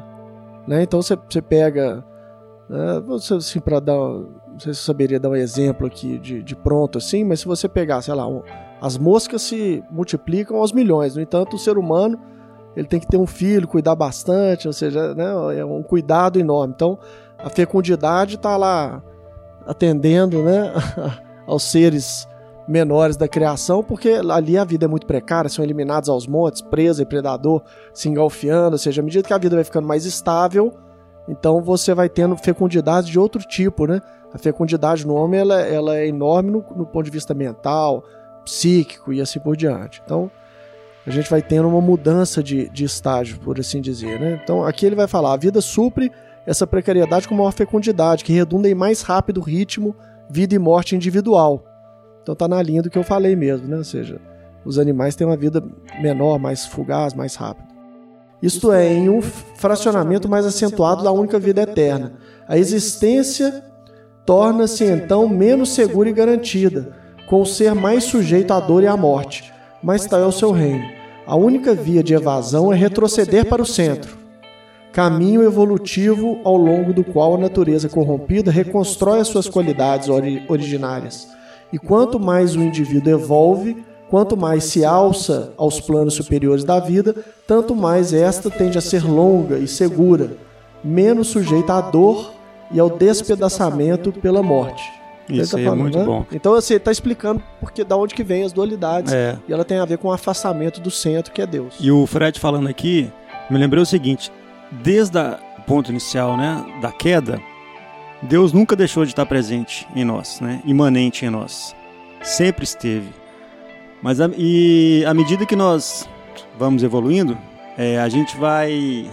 Né? Então você, você pega. Né, assim, para dar. Não sei se eu saberia dar um exemplo aqui de, de pronto assim, mas se você pegar, sei lá, um, as moscas se multiplicam aos milhões. No entanto, o ser humano ele tem que ter um filho, cuidar bastante, ou seja, né, é um cuidado enorme. Então, a fecundidade está lá atendendo né, aos seres menores da criação, porque ali a vida é muito precária, são eliminados aos montes, presa e predador se engalfiando, ou seja, à medida que a vida vai ficando mais estável, então você vai tendo fecundidade de outro tipo, né? A fecundidade no homem ela, ela é enorme no, no ponto de vista mental, psíquico e assim por diante. Então a gente vai tendo uma mudança de, de estágio, por assim dizer, né? Então aqui ele vai falar, a vida supre essa precariedade com maior fecundidade, que redunda em mais rápido ritmo, vida e morte individual então tá na linha do que eu falei mesmo, né? Ou seja, os animais têm uma vida menor, mais fugaz, mais rápida. Isto é, em um fracionamento mais acentuado da única vida eterna. A existência torna-se então menos segura e garantida, com o ser mais sujeito à dor e à morte. Mas tal é o seu reino. A única via de evasão é retroceder para o centro, caminho evolutivo ao longo do qual a natureza corrompida reconstrói as suas qualidades originárias e quanto mais o indivíduo evolve, quanto mais se alça aos planos superiores da vida, tanto mais esta tende a ser longa e segura, menos sujeita à dor e ao despedaçamento pela morte. Isso tá falando, é muito né? bom. Então você está explicando porque da onde que vem as dualidades é. e ela tem a ver com o afastamento do centro que é Deus. E o Fred falando aqui, me lembrei o seguinte: desde o ponto inicial, né, da queda, Deus nunca deixou de estar presente em nós, né? imanente em nós. Sempre esteve. Mas a, e à medida que nós vamos evoluindo, é, a gente vai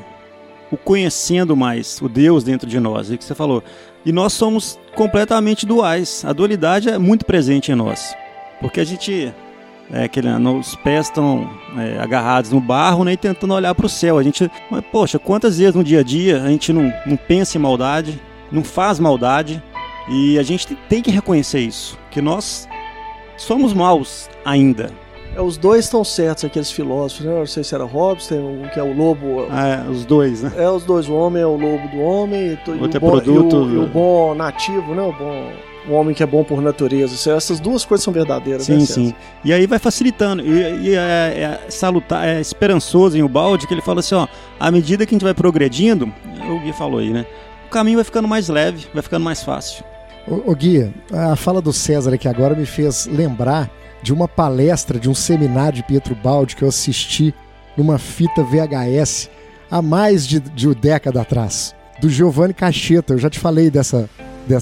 o conhecendo mais, o Deus dentro de nós, é o que você falou. E nós somos completamente duais. A dualidade é muito presente em nós. Porque a gente. É, que, né, os pés estão é, agarrados no barro né, e tentando olhar para o céu. A gente. Mas, poxa, quantas vezes no dia a dia a gente não, não pensa em maldade, não faz maldade e a gente tem que reconhecer isso, que nós somos maus ainda. É, os dois estão certos, aqueles filósofos, né? Não sei se era Hobbes, tem um que é o lobo. É, os dois, né? É, os dois. O homem é o lobo do homem. E, Outro é bom, produto. E o, e o, bom nativo, né? O bom. O homem que é bom por natureza. Essas duas coisas são verdadeiras, sim, né? Sim, E aí vai facilitando. E, e é, é, salutar, é esperançoso em o balde que ele fala assim: ó, à medida que a gente vai progredindo, o Gui falou aí, né? Caminho vai ficando mais leve, vai ficando mais fácil. Ô Guia, a fala do César aqui agora me fez lembrar de uma palestra, de um seminário de Pietro Baldi que eu assisti numa fita VHS há mais de, de uma década atrás, do Giovanni Cacheta. Eu já te falei dessa,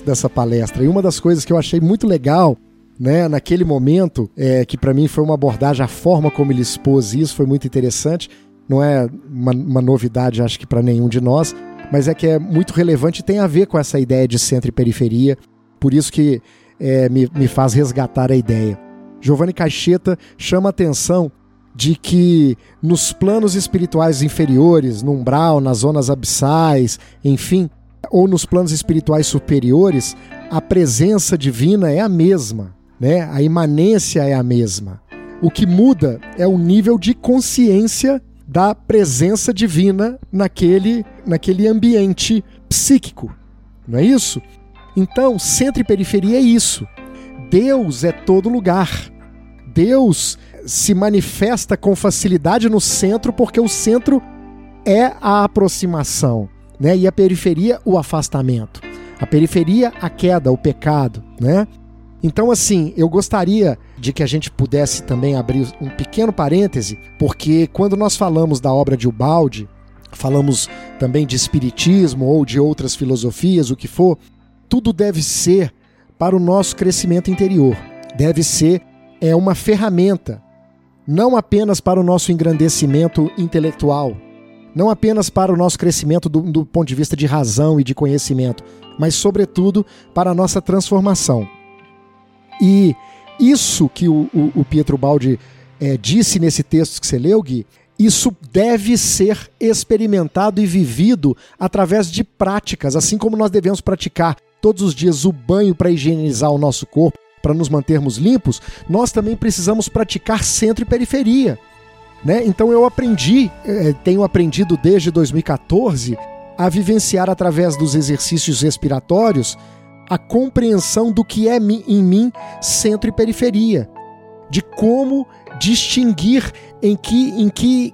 dessa palestra. E uma das coisas que eu achei muito legal né, naquele momento, é, que para mim foi uma abordagem, a forma como ele expôs isso foi muito interessante. Não é uma, uma novidade, acho que para nenhum de nós, mas é que é muito relevante e tem a ver com essa ideia de centro e periferia, por isso que é, me, me faz resgatar a ideia. Giovanni Caixeta chama a atenção de que nos planos espirituais inferiores, no umbral, nas zonas abissais, enfim, ou nos planos espirituais superiores, a presença divina é a mesma, né? A imanência é a mesma. O que muda é o nível de consciência da presença divina naquele, naquele ambiente psíquico. Não é isso? Então, centro e periferia é isso. Deus é todo lugar. Deus se manifesta com facilidade no centro, porque o centro é a aproximação, né? E a periferia, o afastamento. A periferia, a queda, o pecado, né? Então, assim, eu gostaria de que a gente pudesse também abrir um pequeno parêntese, porque quando nós falamos da obra de Ubaldi, falamos também de espiritismo ou de outras filosofias, o que for, tudo deve ser para o nosso crescimento interior. Deve ser é uma ferramenta, não apenas para o nosso engrandecimento intelectual, não apenas para o nosso crescimento do, do ponto de vista de razão e de conhecimento, mas, sobretudo, para a nossa transformação. E isso que o, o, o Pietro Baldi é, disse nesse texto que você leu, Gui, isso deve ser experimentado e vivido através de práticas, assim como nós devemos praticar todos os dias o banho para higienizar o nosso corpo, para nos mantermos limpos, nós também precisamos praticar centro e periferia. Né? Então eu aprendi, é, tenho aprendido desde 2014 a vivenciar através dos exercícios respiratórios a compreensão do que é em mim centro e periferia, de como distinguir em que, em que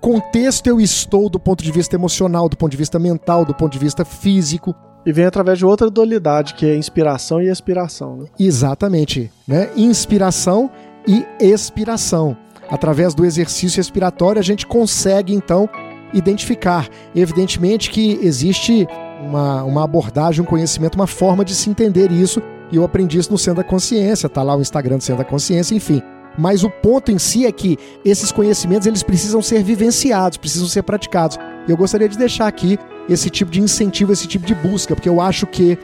contexto eu estou do ponto de vista emocional, do ponto de vista mental, do ponto de vista físico. E vem através de outra dualidade, que é inspiração e expiração. Né? Exatamente. Né? Inspiração e expiração. Através do exercício respiratório, a gente consegue, então, identificar. Evidentemente que existe uma, uma abordagem, um conhecimento, uma forma de se entender isso. E eu aprendi isso no Centro da Consciência, tá lá o Instagram do Centro da Consciência, enfim. Mas o ponto em si é que esses conhecimentos eles precisam ser vivenciados, precisam ser praticados. E eu gostaria de deixar aqui esse tipo de incentivo, esse tipo de busca, porque eu acho que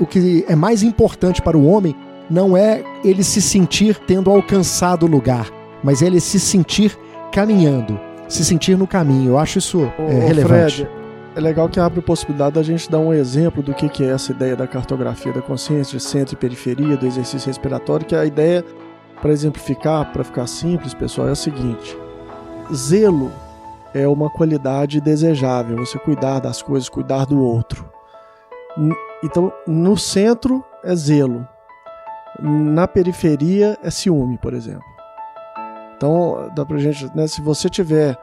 o que é mais importante para o homem não é ele se sentir tendo alcançado o lugar, mas é ele se sentir caminhando, se sentir no caminho. Eu acho isso Ô, é, relevante. Fred, é legal que abre a possibilidade da gente dar um exemplo do que, que é essa ideia da cartografia da consciência, de centro e periferia, do exercício respiratório, que a ideia, para exemplificar, para ficar simples, pessoal, é a seguinte: zelo é uma qualidade desejável, você cuidar das coisas, cuidar do outro. Então, no centro é zelo, na periferia é ciúme, por exemplo. Então, dá pra gente, né, se você tiver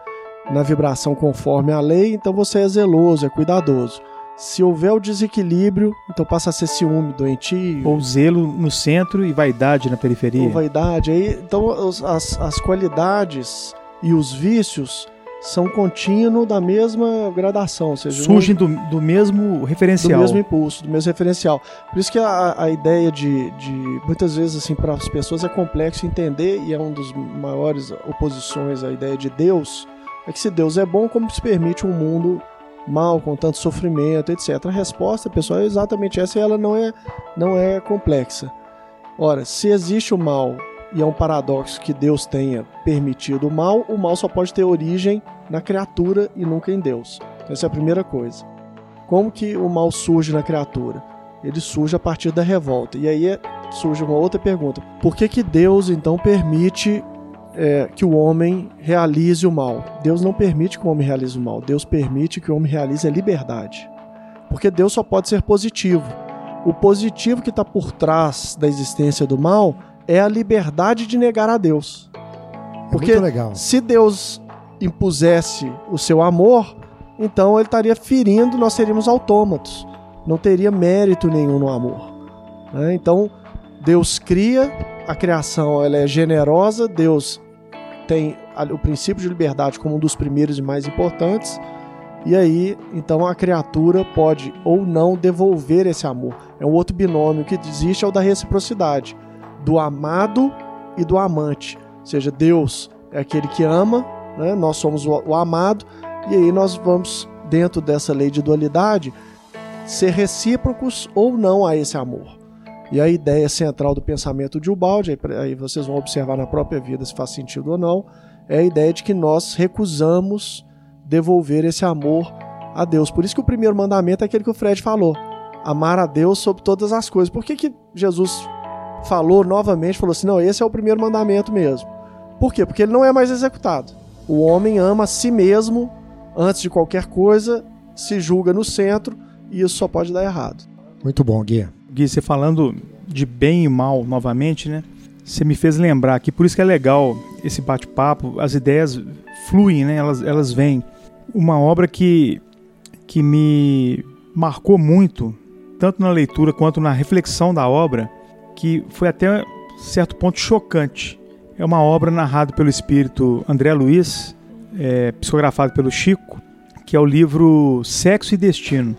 na vibração conforme a lei, então você é zeloso, é cuidadoso. Se houver o desequilíbrio, então passa a ser ciúme, doentio. Ou zelo no centro e vaidade na periferia. Ou vaidade. Aí, então as, as qualidades e os vícios são contínuos da mesma gradação. Ou seja, Surgem do, do mesmo referencial. Do mesmo impulso, do mesmo referencial. Por isso que a, a ideia de, de. Muitas vezes, assim, para as pessoas é complexo entender, e é um dos maiores oposições à ideia de Deus é que se Deus é bom, como se permite um mundo mal, com tanto sofrimento, etc. A resposta, pessoal, é exatamente essa e ela não é, não é complexa. Ora, se existe o mal e é um paradoxo que Deus tenha permitido o mal, o mal só pode ter origem na criatura e nunca em Deus. Essa é a primeira coisa. Como que o mal surge na criatura? Ele surge a partir da revolta. E aí surge uma outra pergunta: por que, que Deus então permite é, que o homem realize o mal. Deus não permite que o homem realize o mal. Deus permite que o homem realize a liberdade. Porque Deus só pode ser positivo. O positivo que está por trás da existência do mal é a liberdade de negar a Deus. É Porque se Deus impusesse o seu amor, então ele estaria ferindo, nós seríamos autômatos. Não teria mérito nenhum no amor. Né? Então, Deus cria, a criação ela é generosa, Deus tem o princípio de liberdade como um dos primeiros e mais importantes. E aí, então a criatura pode ou não devolver esse amor. É um outro binômio que existe, é o da reciprocidade, do amado e do amante. Ou seja, Deus é aquele que ama, né? nós somos o, amado, e aí nós vamos, dentro dessa lei de dualidade, ser recíprocos ou não a esse amor. E a ideia central do pensamento de Ubaldi, aí vocês vão observar na própria vida se faz sentido ou não, é a ideia de que nós recusamos devolver esse amor a Deus. Por isso que o primeiro mandamento é aquele que o Fred falou: amar a Deus sobre todas as coisas. Por que, que Jesus falou novamente, falou assim: não, esse é o primeiro mandamento mesmo? Por quê? Porque ele não é mais executado. O homem ama a si mesmo antes de qualquer coisa, se julga no centro e isso só pode dar errado. Muito bom, Gui. Gui, você falando de bem e mal novamente, né? você me fez lembrar que por isso que é legal esse bate-papo, as ideias fluem, né? Elas, elas vêm. Uma obra que, que me marcou muito, tanto na leitura quanto na reflexão da obra, que foi até certo ponto chocante. É uma obra narrada pelo espírito André Luiz, é, psicografado pelo Chico, que é o livro Sexo e Destino.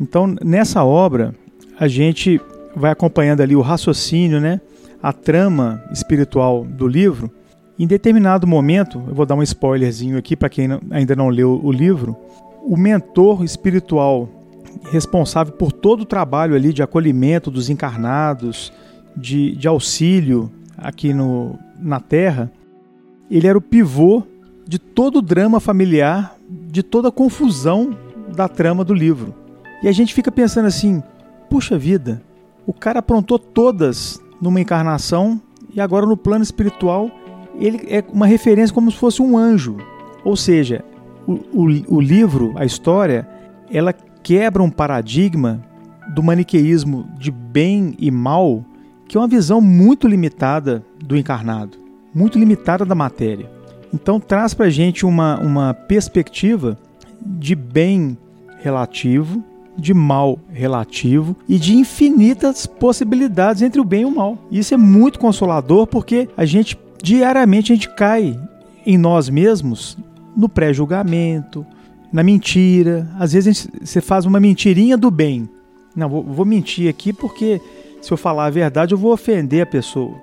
Então, nessa obra, a gente vai acompanhando ali o raciocínio, né? a trama espiritual do livro, em determinado momento, eu vou dar um spoilerzinho aqui para quem ainda não leu o livro, o mentor espiritual responsável por todo o trabalho ali de acolhimento dos encarnados, de, de auxílio aqui no, na Terra, ele era o pivô de todo o drama familiar, de toda a confusão da trama do livro. E a gente fica pensando assim: puxa vida, o cara aprontou todas numa encarnação e agora no plano espiritual ele é uma referência como se fosse um anjo. Ou seja, o, o, o livro, a história, ela quebra um paradigma do maniqueísmo de bem e mal, que é uma visão muito limitada do encarnado, muito limitada da matéria. Então traz para a gente uma, uma perspectiva de bem relativo, de mal relativo e de infinitas possibilidades entre o bem e o mal. Isso é muito consolador porque a gente diariamente a gente cai em nós mesmos no pré-julgamento, na mentira. Às vezes gente, você faz uma mentirinha do bem. Não, vou, vou mentir aqui porque se eu falar a verdade eu vou ofender a pessoa.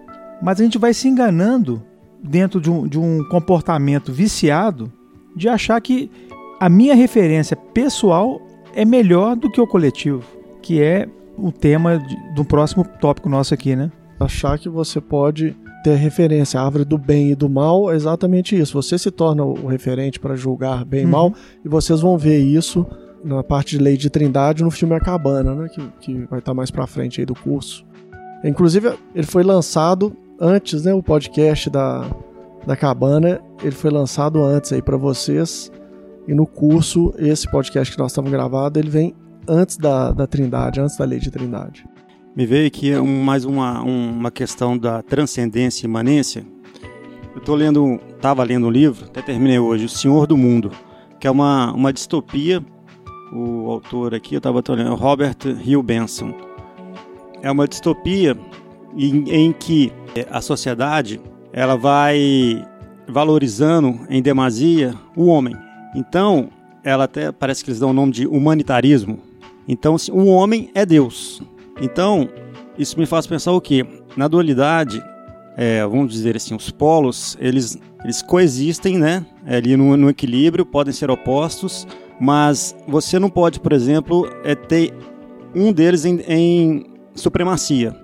Mas a gente vai se enganando dentro de um, de um comportamento viciado de achar que a minha referência pessoal é melhor do que o coletivo, que é o tema de, do próximo tópico nosso aqui, né? Achar que você pode ter referência à árvore do bem e do mal é exatamente isso. Você se torna o referente para julgar bem e uhum. mal, e vocês vão ver isso na parte de lei de trindade no filme A Cabana, né? Que, que vai estar mais para frente aí do curso. Inclusive, ele foi lançado antes, né? O podcast da, da Cabana, ele foi lançado antes aí para vocês. E no curso, esse podcast que nós estamos gravando, ele vem antes da, da Trindade, antes da lei de Trindade. Me veio aqui um, mais uma, um, uma questão da transcendência e imanência. Eu estou lendo, estava lendo um livro, até terminei hoje, O Senhor do Mundo, que é uma, uma distopia. O autor aqui, eu estava lendo, Robert Hill Benson. É uma distopia em, em que a sociedade ela vai valorizando em demasia o homem então, ela até parece que eles dão o nome de humanitarismo. Então, assim, o homem é Deus. Então, isso me faz pensar o quê? Na dualidade, é, vamos dizer assim, os polos, eles, eles coexistem, né? Ali no, no equilíbrio, podem ser opostos, mas você não pode, por exemplo, é, ter um deles em, em supremacia.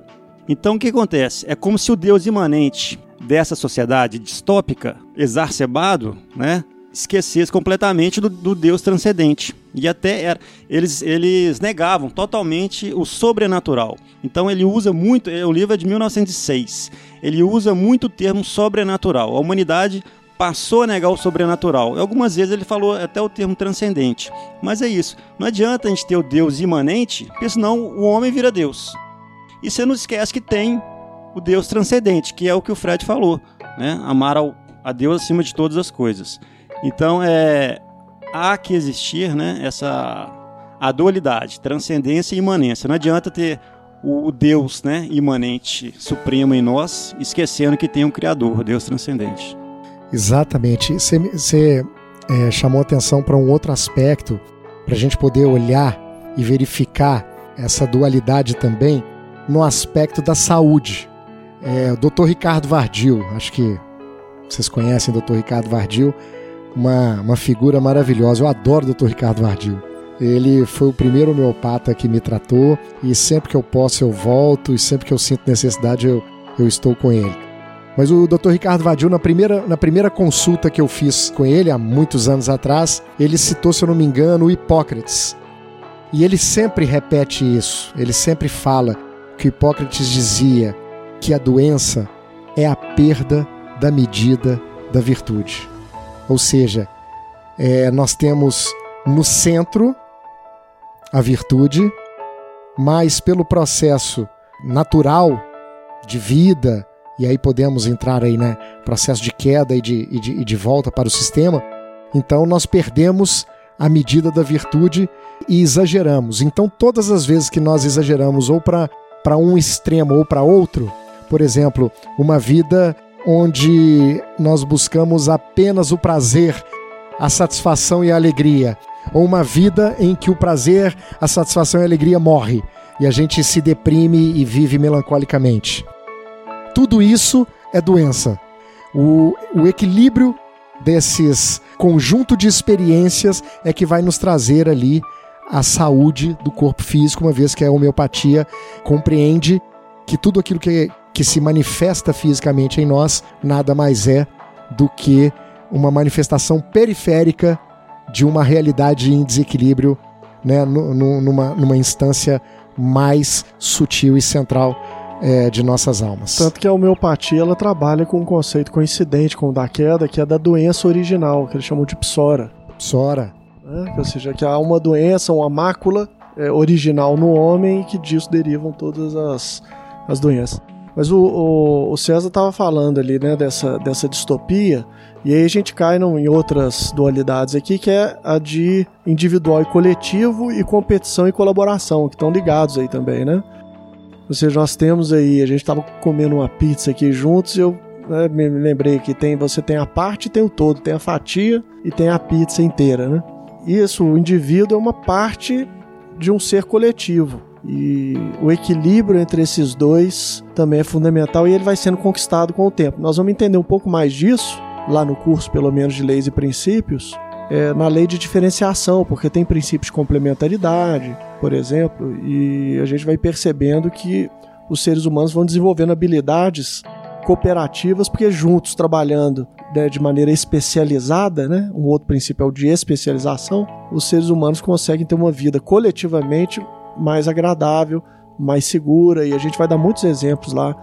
Então, o que acontece? É como se o Deus imanente dessa sociedade distópica, exacerbado, né? Esquecesse completamente do, do Deus transcendente. E até era, eles, eles negavam totalmente o sobrenatural. Então ele usa muito, o livro é de 1906, ele usa muito o termo sobrenatural. A humanidade passou a negar o sobrenatural. Algumas vezes ele falou até o termo transcendente. Mas é isso. Não adianta a gente ter o Deus imanente, porque senão o homem vira Deus. E você não esquece que tem o Deus transcendente, que é o que o Fred falou, né? Amar ao, a Deus acima de todas as coisas. Então, é, há que existir né, essa a dualidade, transcendência e imanência. Não adianta ter o Deus né, imanente, supremo em nós, esquecendo que tem um Criador, Deus transcendente. Exatamente. Você é, chamou atenção para um outro aspecto, para a gente poder olhar e verificar essa dualidade também no aspecto da saúde. É, o Dr. Ricardo Vardil, acho que vocês conhecem o Dr. Ricardo Vardil, uma, uma figura maravilhosa. Eu adoro o Dr. Ricardo Vardil. Ele foi o primeiro homeopata que me tratou e sempre que eu posso eu volto e sempre que eu sinto necessidade eu, eu estou com ele. Mas o Dr. Ricardo Vadil, na primeira, na primeira consulta que eu fiz com ele, há muitos anos atrás, ele citou, se eu não me engano, o Hipócrates. E ele sempre repete isso, ele sempre fala que Hipócrates dizia que a doença é a perda da medida da virtude. Ou seja, é, nós temos no centro a virtude, mas pelo processo natural de vida e aí podemos entrar aí, né, processo de queda e de, e de, e de volta para o sistema, então nós perdemos a medida da virtude e exageramos. Então, todas as vezes que nós exageramos ou para um extremo ou para outro, por exemplo, uma vida onde nós buscamos apenas o prazer, a satisfação e a alegria, ou uma vida em que o prazer, a satisfação e a alegria morre e a gente se deprime e vive melancolicamente. Tudo isso é doença. O, o equilíbrio desses conjunto de experiências é que vai nos trazer ali a saúde do corpo físico, uma vez que a homeopatia compreende que tudo aquilo que, que se manifesta fisicamente em nós nada mais é do que uma manifestação periférica de uma realidade em desequilíbrio, né, numa, numa instância mais sutil e central é, de nossas almas. Tanto que a homeopatia ela trabalha com um conceito coincidente com o da queda, que é da doença original, que eles chamam de psora. Psora. É, ou seja, que há uma doença, uma mácula é, original no homem e que disso derivam todas as, as doenças. Mas o, o, o César estava falando ali né, dessa, dessa distopia, e aí a gente cai não, em outras dualidades aqui, que é a de individual e coletivo, e competição e colaboração, que estão ligados aí também, né? Ou seja, nós temos aí, a gente estava comendo uma pizza aqui juntos e eu né, me lembrei que tem, você tem a parte e tem o todo, tem a fatia e tem a pizza inteira, né? Isso, o indivíduo é uma parte de um ser coletivo. E o equilíbrio entre esses dois também é fundamental e ele vai sendo conquistado com o tempo. Nós vamos entender um pouco mais disso lá no curso, pelo menos de leis e princípios, é, na lei de diferenciação, porque tem princípios de complementaridade, por exemplo, e a gente vai percebendo que os seres humanos vão desenvolvendo habilidades cooperativas, porque juntos, trabalhando né, de maneira especializada, né, um outro princípio é o de especialização, os seres humanos conseguem ter uma vida coletivamente mais agradável, mais segura, e a gente vai dar muitos exemplos lá.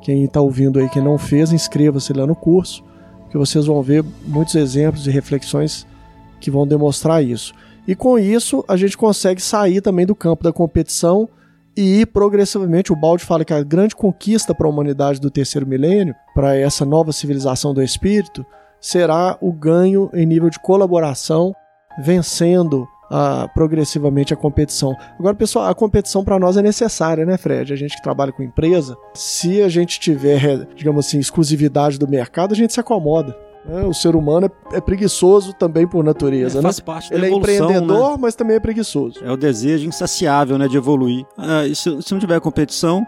Quem está ouvindo aí, quem não fez, inscreva-se lá no curso, que vocês vão ver muitos exemplos e reflexões que vão demonstrar isso. E com isso, a gente consegue sair também do campo da competição e ir progressivamente. O Balde fala que a grande conquista para a humanidade do terceiro milênio, para essa nova civilização do espírito, será o ganho em nível de colaboração, vencendo progressivamente a competição. Agora, pessoal, a competição para nós é necessária, né, Fred? A gente que trabalha com empresa, se a gente tiver, digamos assim, exclusividade do mercado, a gente se acomoda. É, o ser humano é, é, preguiçoso também por natureza, é, faz né? parte da Ele evolução, é empreendedor, né? mas também é preguiçoso. É o desejo insaciável, né, de evoluir. Ah, se, se, não tiver competição,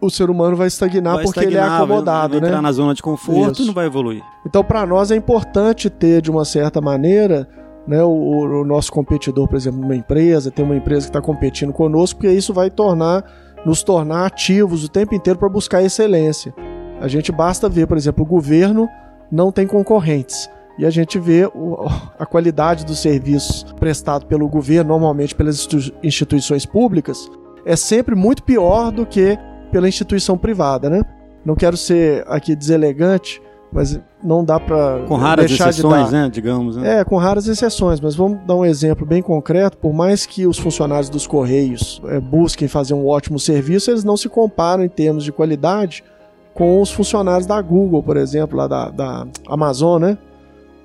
o ser humano vai estagnar vai porque estagnar, ele é acomodado, vai, vai né? entrar na zona de conforto Isso. e não vai evoluir. Então, para nós é importante ter de uma certa maneira né, o, o, nosso competidor, por exemplo, numa empresa, ter uma empresa que está competindo conosco, porque isso vai tornar, nos tornar ativos o tempo inteiro para buscar excelência. A gente basta ver, por exemplo, o governo não tem concorrentes. E a gente vê o, a qualidade dos serviços prestados pelo governo, normalmente pelas instituições públicas, é sempre muito pior do que pela instituição privada, né? Não quero ser aqui deselegante, mas não dá para com raras deixar exceções, de dar. né, digamos. Né? É, com raras exceções, mas vamos dar um exemplo bem concreto. Por mais que os funcionários dos correios é, busquem fazer um ótimo serviço, eles não se comparam em termos de qualidade com os funcionários da Google, por exemplo, lá da, da Amazon, né?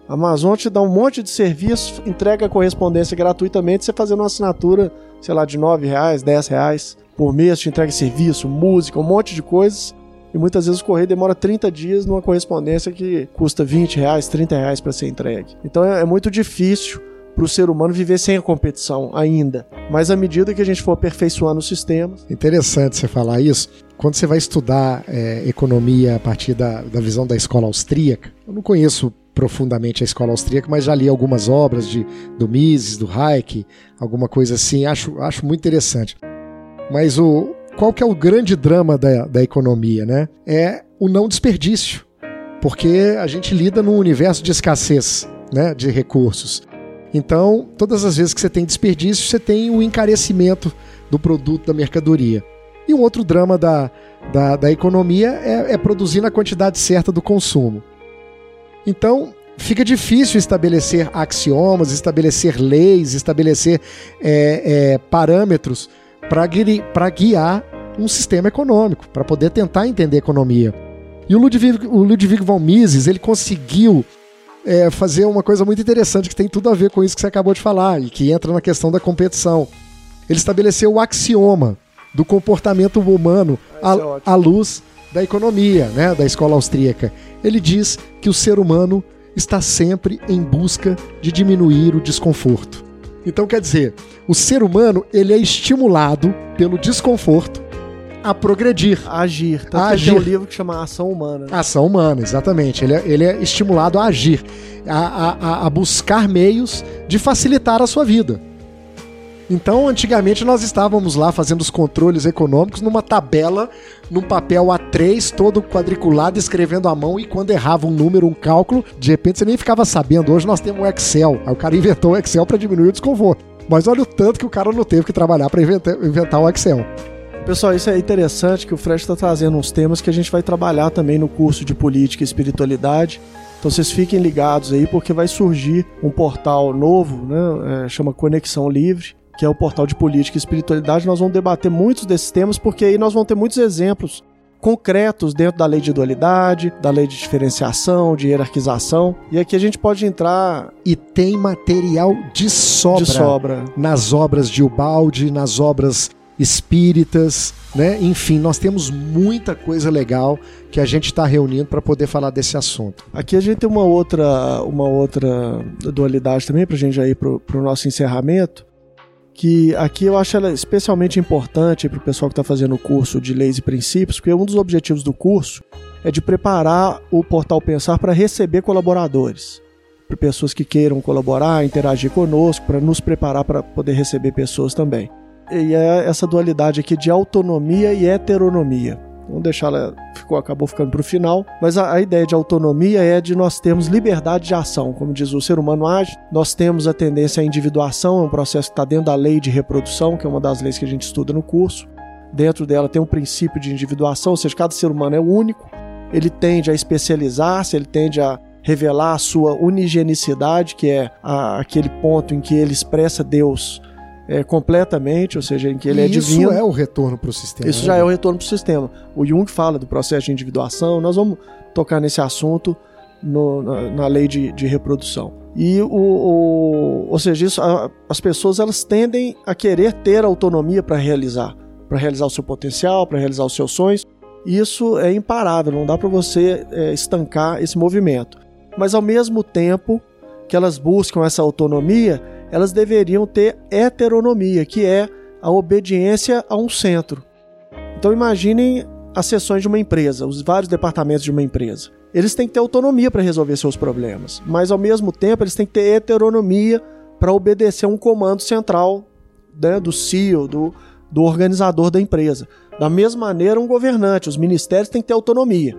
A Amazon te dá um monte de serviço, entrega a correspondência gratuitamente, você fazendo uma assinatura, sei lá, de 9 reais, 10 reais por mês, te entrega serviço, música, um monte de coisas. E muitas vezes o correio demora 30 dias numa correspondência que custa 20 reais, 30 reais para ser entregue. Então é, é muito difícil para o ser humano viver sem a competição ainda. Mas à medida que a gente for aperfeiçoando os sistemas. Interessante você falar isso. Quando você vai estudar é, economia a partir da, da visão da escola austríaca, eu não conheço profundamente a escola austríaca, mas já li algumas obras de, do Mises, do Hayek, alguma coisa assim, acho, acho muito interessante. Mas o, qual que é o grande drama da, da economia, né? É o não desperdício, porque a gente lida num universo de escassez né, de recursos. Então, todas as vezes que você tem desperdício, você tem o encarecimento do produto, da mercadoria. E um outro drama da, da, da economia é, é produzir na quantidade certa do consumo. Então, fica difícil estabelecer axiomas, estabelecer leis, estabelecer é, é, parâmetros para guiar um sistema econômico, para poder tentar entender economia. E o Ludwig, o Ludwig von Mises, ele conseguiu é, fazer uma coisa muito interessante que tem tudo a ver com isso que você acabou de falar e que entra na questão da competição. Ele estabeleceu o axioma do comportamento humano à, é à luz da economia, né, da escola austríaca. Ele diz que o ser humano está sempre em busca de diminuir o desconforto. Então, quer dizer, o ser humano ele é estimulado pelo desconforto a progredir. A agir. Tanto A que agir. tem um livro que chama Ação Humana. né? Ação humana, exatamente. Ele é, ele é estimulado a agir, a, a- a- a buscar meios de facilitar a sua vida. Então, antigamente nós estávamos lá fazendo os controles econômicos numa tabela, num papel A3, todo quadriculado, escrevendo à mão, e quando errava um número, um cálculo, de repente você nem ficava sabendo. Hoje nós temos o Excel. Aí o cara inventou o Excel para diminuir o desconforto. Mas olha o tanto que o cara não teve que trabalhar para inventar, inventar o Excel. Pessoal, isso é interessante que o Fred está trazendo uns temas que a gente vai trabalhar também no curso de Política e Espiritualidade. Então vocês fiquem ligados aí, porque vai surgir um portal novo, né? é, chama Conexão Livre, que é o portal de Política e Espiritualidade. Nós vamos debater muitos desses temas, porque aí nós vamos ter muitos exemplos concretos dentro da lei de dualidade, da lei de diferenciação, de hierarquização. E aqui a gente pode entrar E tem material de sobra. de sobra. nas obras de Ubaldi, nas obras espíritas, né? Enfim, nós temos muita coisa legal que a gente está reunindo para poder falar desse assunto. Aqui a gente tem uma outra, uma outra dualidade também, para a gente ir para o nosso encerramento, que aqui eu acho ela especialmente importante para o pessoal que está fazendo o curso de Leis e Princípios, porque um dos objetivos do curso é de preparar o Portal Pensar para receber colaboradores. Para pessoas que queiram colaborar, interagir conosco, para nos preparar para poder receber pessoas também. E é essa dualidade aqui de autonomia e heteronomia. Vamos deixar ela, ficou, acabou ficando para o final. Mas a, a ideia de autonomia é de nós termos liberdade de ação. Como diz o ser humano age, nós temos a tendência à individuação, é um processo que está dentro da lei de reprodução, que é uma das leis que a gente estuda no curso. Dentro dela tem um princípio de individuação, ou seja, cada ser humano é único. Ele tende a especializar-se, ele tende a revelar a sua unigenicidade, que é a- aquele ponto em que ele expressa Deus é, completamente, ou seja, em que ele e é isso divino. é o retorno para o sistema. Isso né? já é o retorno para o sistema. O Jung fala do processo de individuação, nós vamos tocar nesse assunto no- na, na lei de, de reprodução. E o, o- ou seja, isso, a- as pessoas elas tendem a querer ter autonomia para realizar, para realizar o seu potencial, para realizar os seus sonhos. Isso é imparável, não dá para você é, estancar esse movimento. Mas ao mesmo tempo que elas buscam essa autonomia, elas deveriam ter heteronomia, que é a obediência a um centro. Então imaginem as sessões de uma empresa, os vários departamentos de uma empresa. Eles têm que ter autonomia para resolver seus problemas, mas ao mesmo tempo eles têm que ter heteronomia para obedecer a um comando central né, do CEO, do, do organizador da empresa. Da mesma maneira, um governante, os ministérios têm que ter autonomia,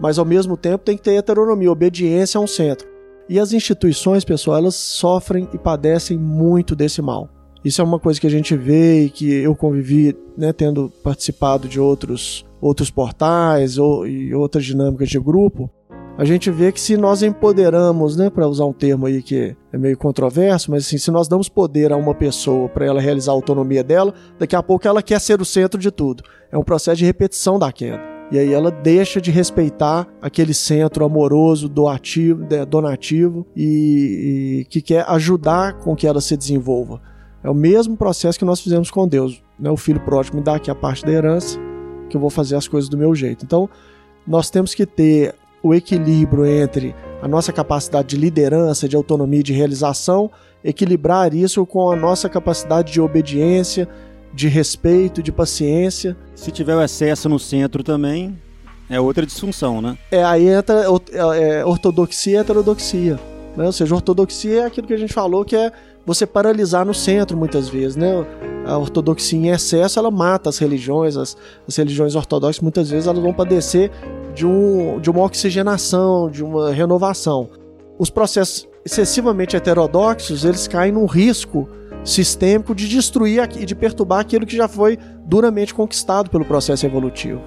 mas ao mesmo tempo tem que ter heteronomia, obediência a um centro. E as instituições, pessoal, elas sofrem e padecem muito desse mal. Isso é uma coisa que a gente vê e que eu convivi, né, tendo participado de outros, outros portais ou, e outras dinâmicas de grupo. A gente vê que se nós empoderamos, né, para usar um termo aí que é meio controverso, mas assim, se nós damos poder a uma pessoa para ela realizar a autonomia dela, daqui a pouco ela quer ser o centro de tudo. É um processo de repetição da queda. E aí ela deixa de respeitar aquele centro amoroso, doativo, donativo e, e que quer ajudar com que ela se desenvolva. É o mesmo processo que nós fizemos com Deus. Né? O filho pródigo me dá aqui a parte da herança, que eu vou fazer as coisas do meu jeito. Então, nós temos que ter o equilíbrio entre a nossa capacidade de liderança, de autonomia de realização, equilibrar isso com a nossa capacidade de obediência, de respeito, de paciência. Se tiver o excesso no centro também, é outra disfunção, né? É, aí entra o- é, ortodoxia e heterodoxia. Né? Ou seja, ortodoxia é aquilo que a gente falou que é você paralisar no centro muitas vezes. Né? A ortodoxia em excesso ela mata as religiões, as, as religiões ortodoxas muitas vezes elas vão padecer de, um, de uma oxigenação, de uma renovação. Os processos excessivamente heterodoxos eles caem num risco sistêmico de destruir e de perturbar aquilo que já foi duramente conquistado pelo processo evolutivo.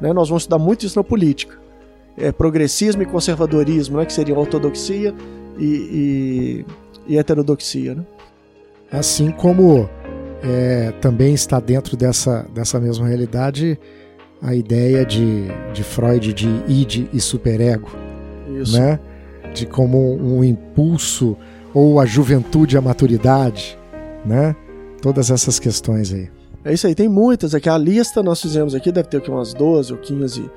Né? Nós vamos estudar muito isso na política. É, progressismo e conservadorismo, né? que seriam ortodoxia e, e, e heterodoxia. Né? Assim como é, também está dentro dessa, dessa mesma realidade a ideia de, de Freud de id e superego, Isso. né? De como um impulso ou a juventude a maturidade, né? Todas essas questões aí. É isso aí, tem muitas aqui. A lista nós fizemos aqui, deve ter aqui umas 12 ou 15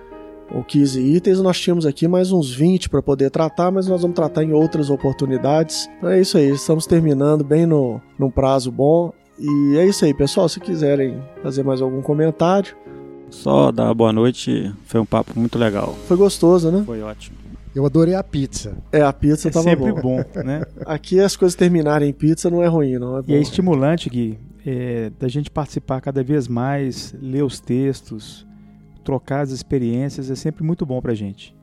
ou 15 itens. Nós tínhamos aqui mais uns 20 para poder tratar, mas nós vamos tratar em outras oportunidades. Então é isso aí, estamos terminando bem no, num prazo bom. E é isso aí, pessoal. Se quiserem fazer mais algum comentário, Só dar boa noite, foi um papo muito legal. foi gostoso, né? Foi ótimo. Eu adorei a pizza. É, a pizza É tava sempre boa. bom, né? Aqui as coisas terminarem em pizza não é ruim, não. É E é bom. estimulante, Gui, é, da gente participar cada vez mais, ler os textos, trocar as experiências, é sempre muito bom pra gente.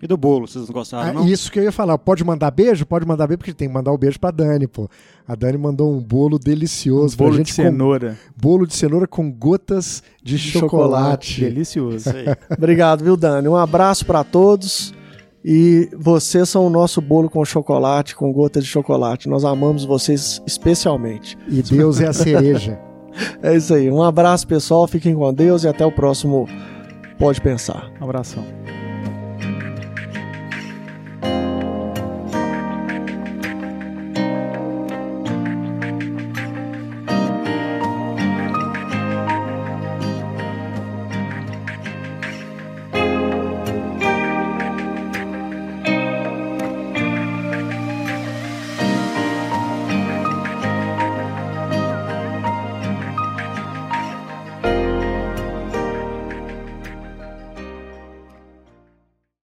E do bolo, vocês não gostaram, Ah, não? isso que eu ia falar. Pode mandar beijo? Pode mandar beijo, porque tem que mandar o beijo pra Dani, pô. A Dani mandou um bolo delicioso bolo pra de gente. com- cenoura, bolo de cenoura com gotas de, chocolate. delicioso. Isso aí. Obrigado, viu, Dani? Um abraço para todos. E vocês são o nosso bolo com chocolate, com gotas de chocolate. Nós amamos vocês especialmente. E Deus é a cereja. É isso aí. Um abraço, pessoal. Fiquem com Deus e até o próximo Pode Pensar. Um abração.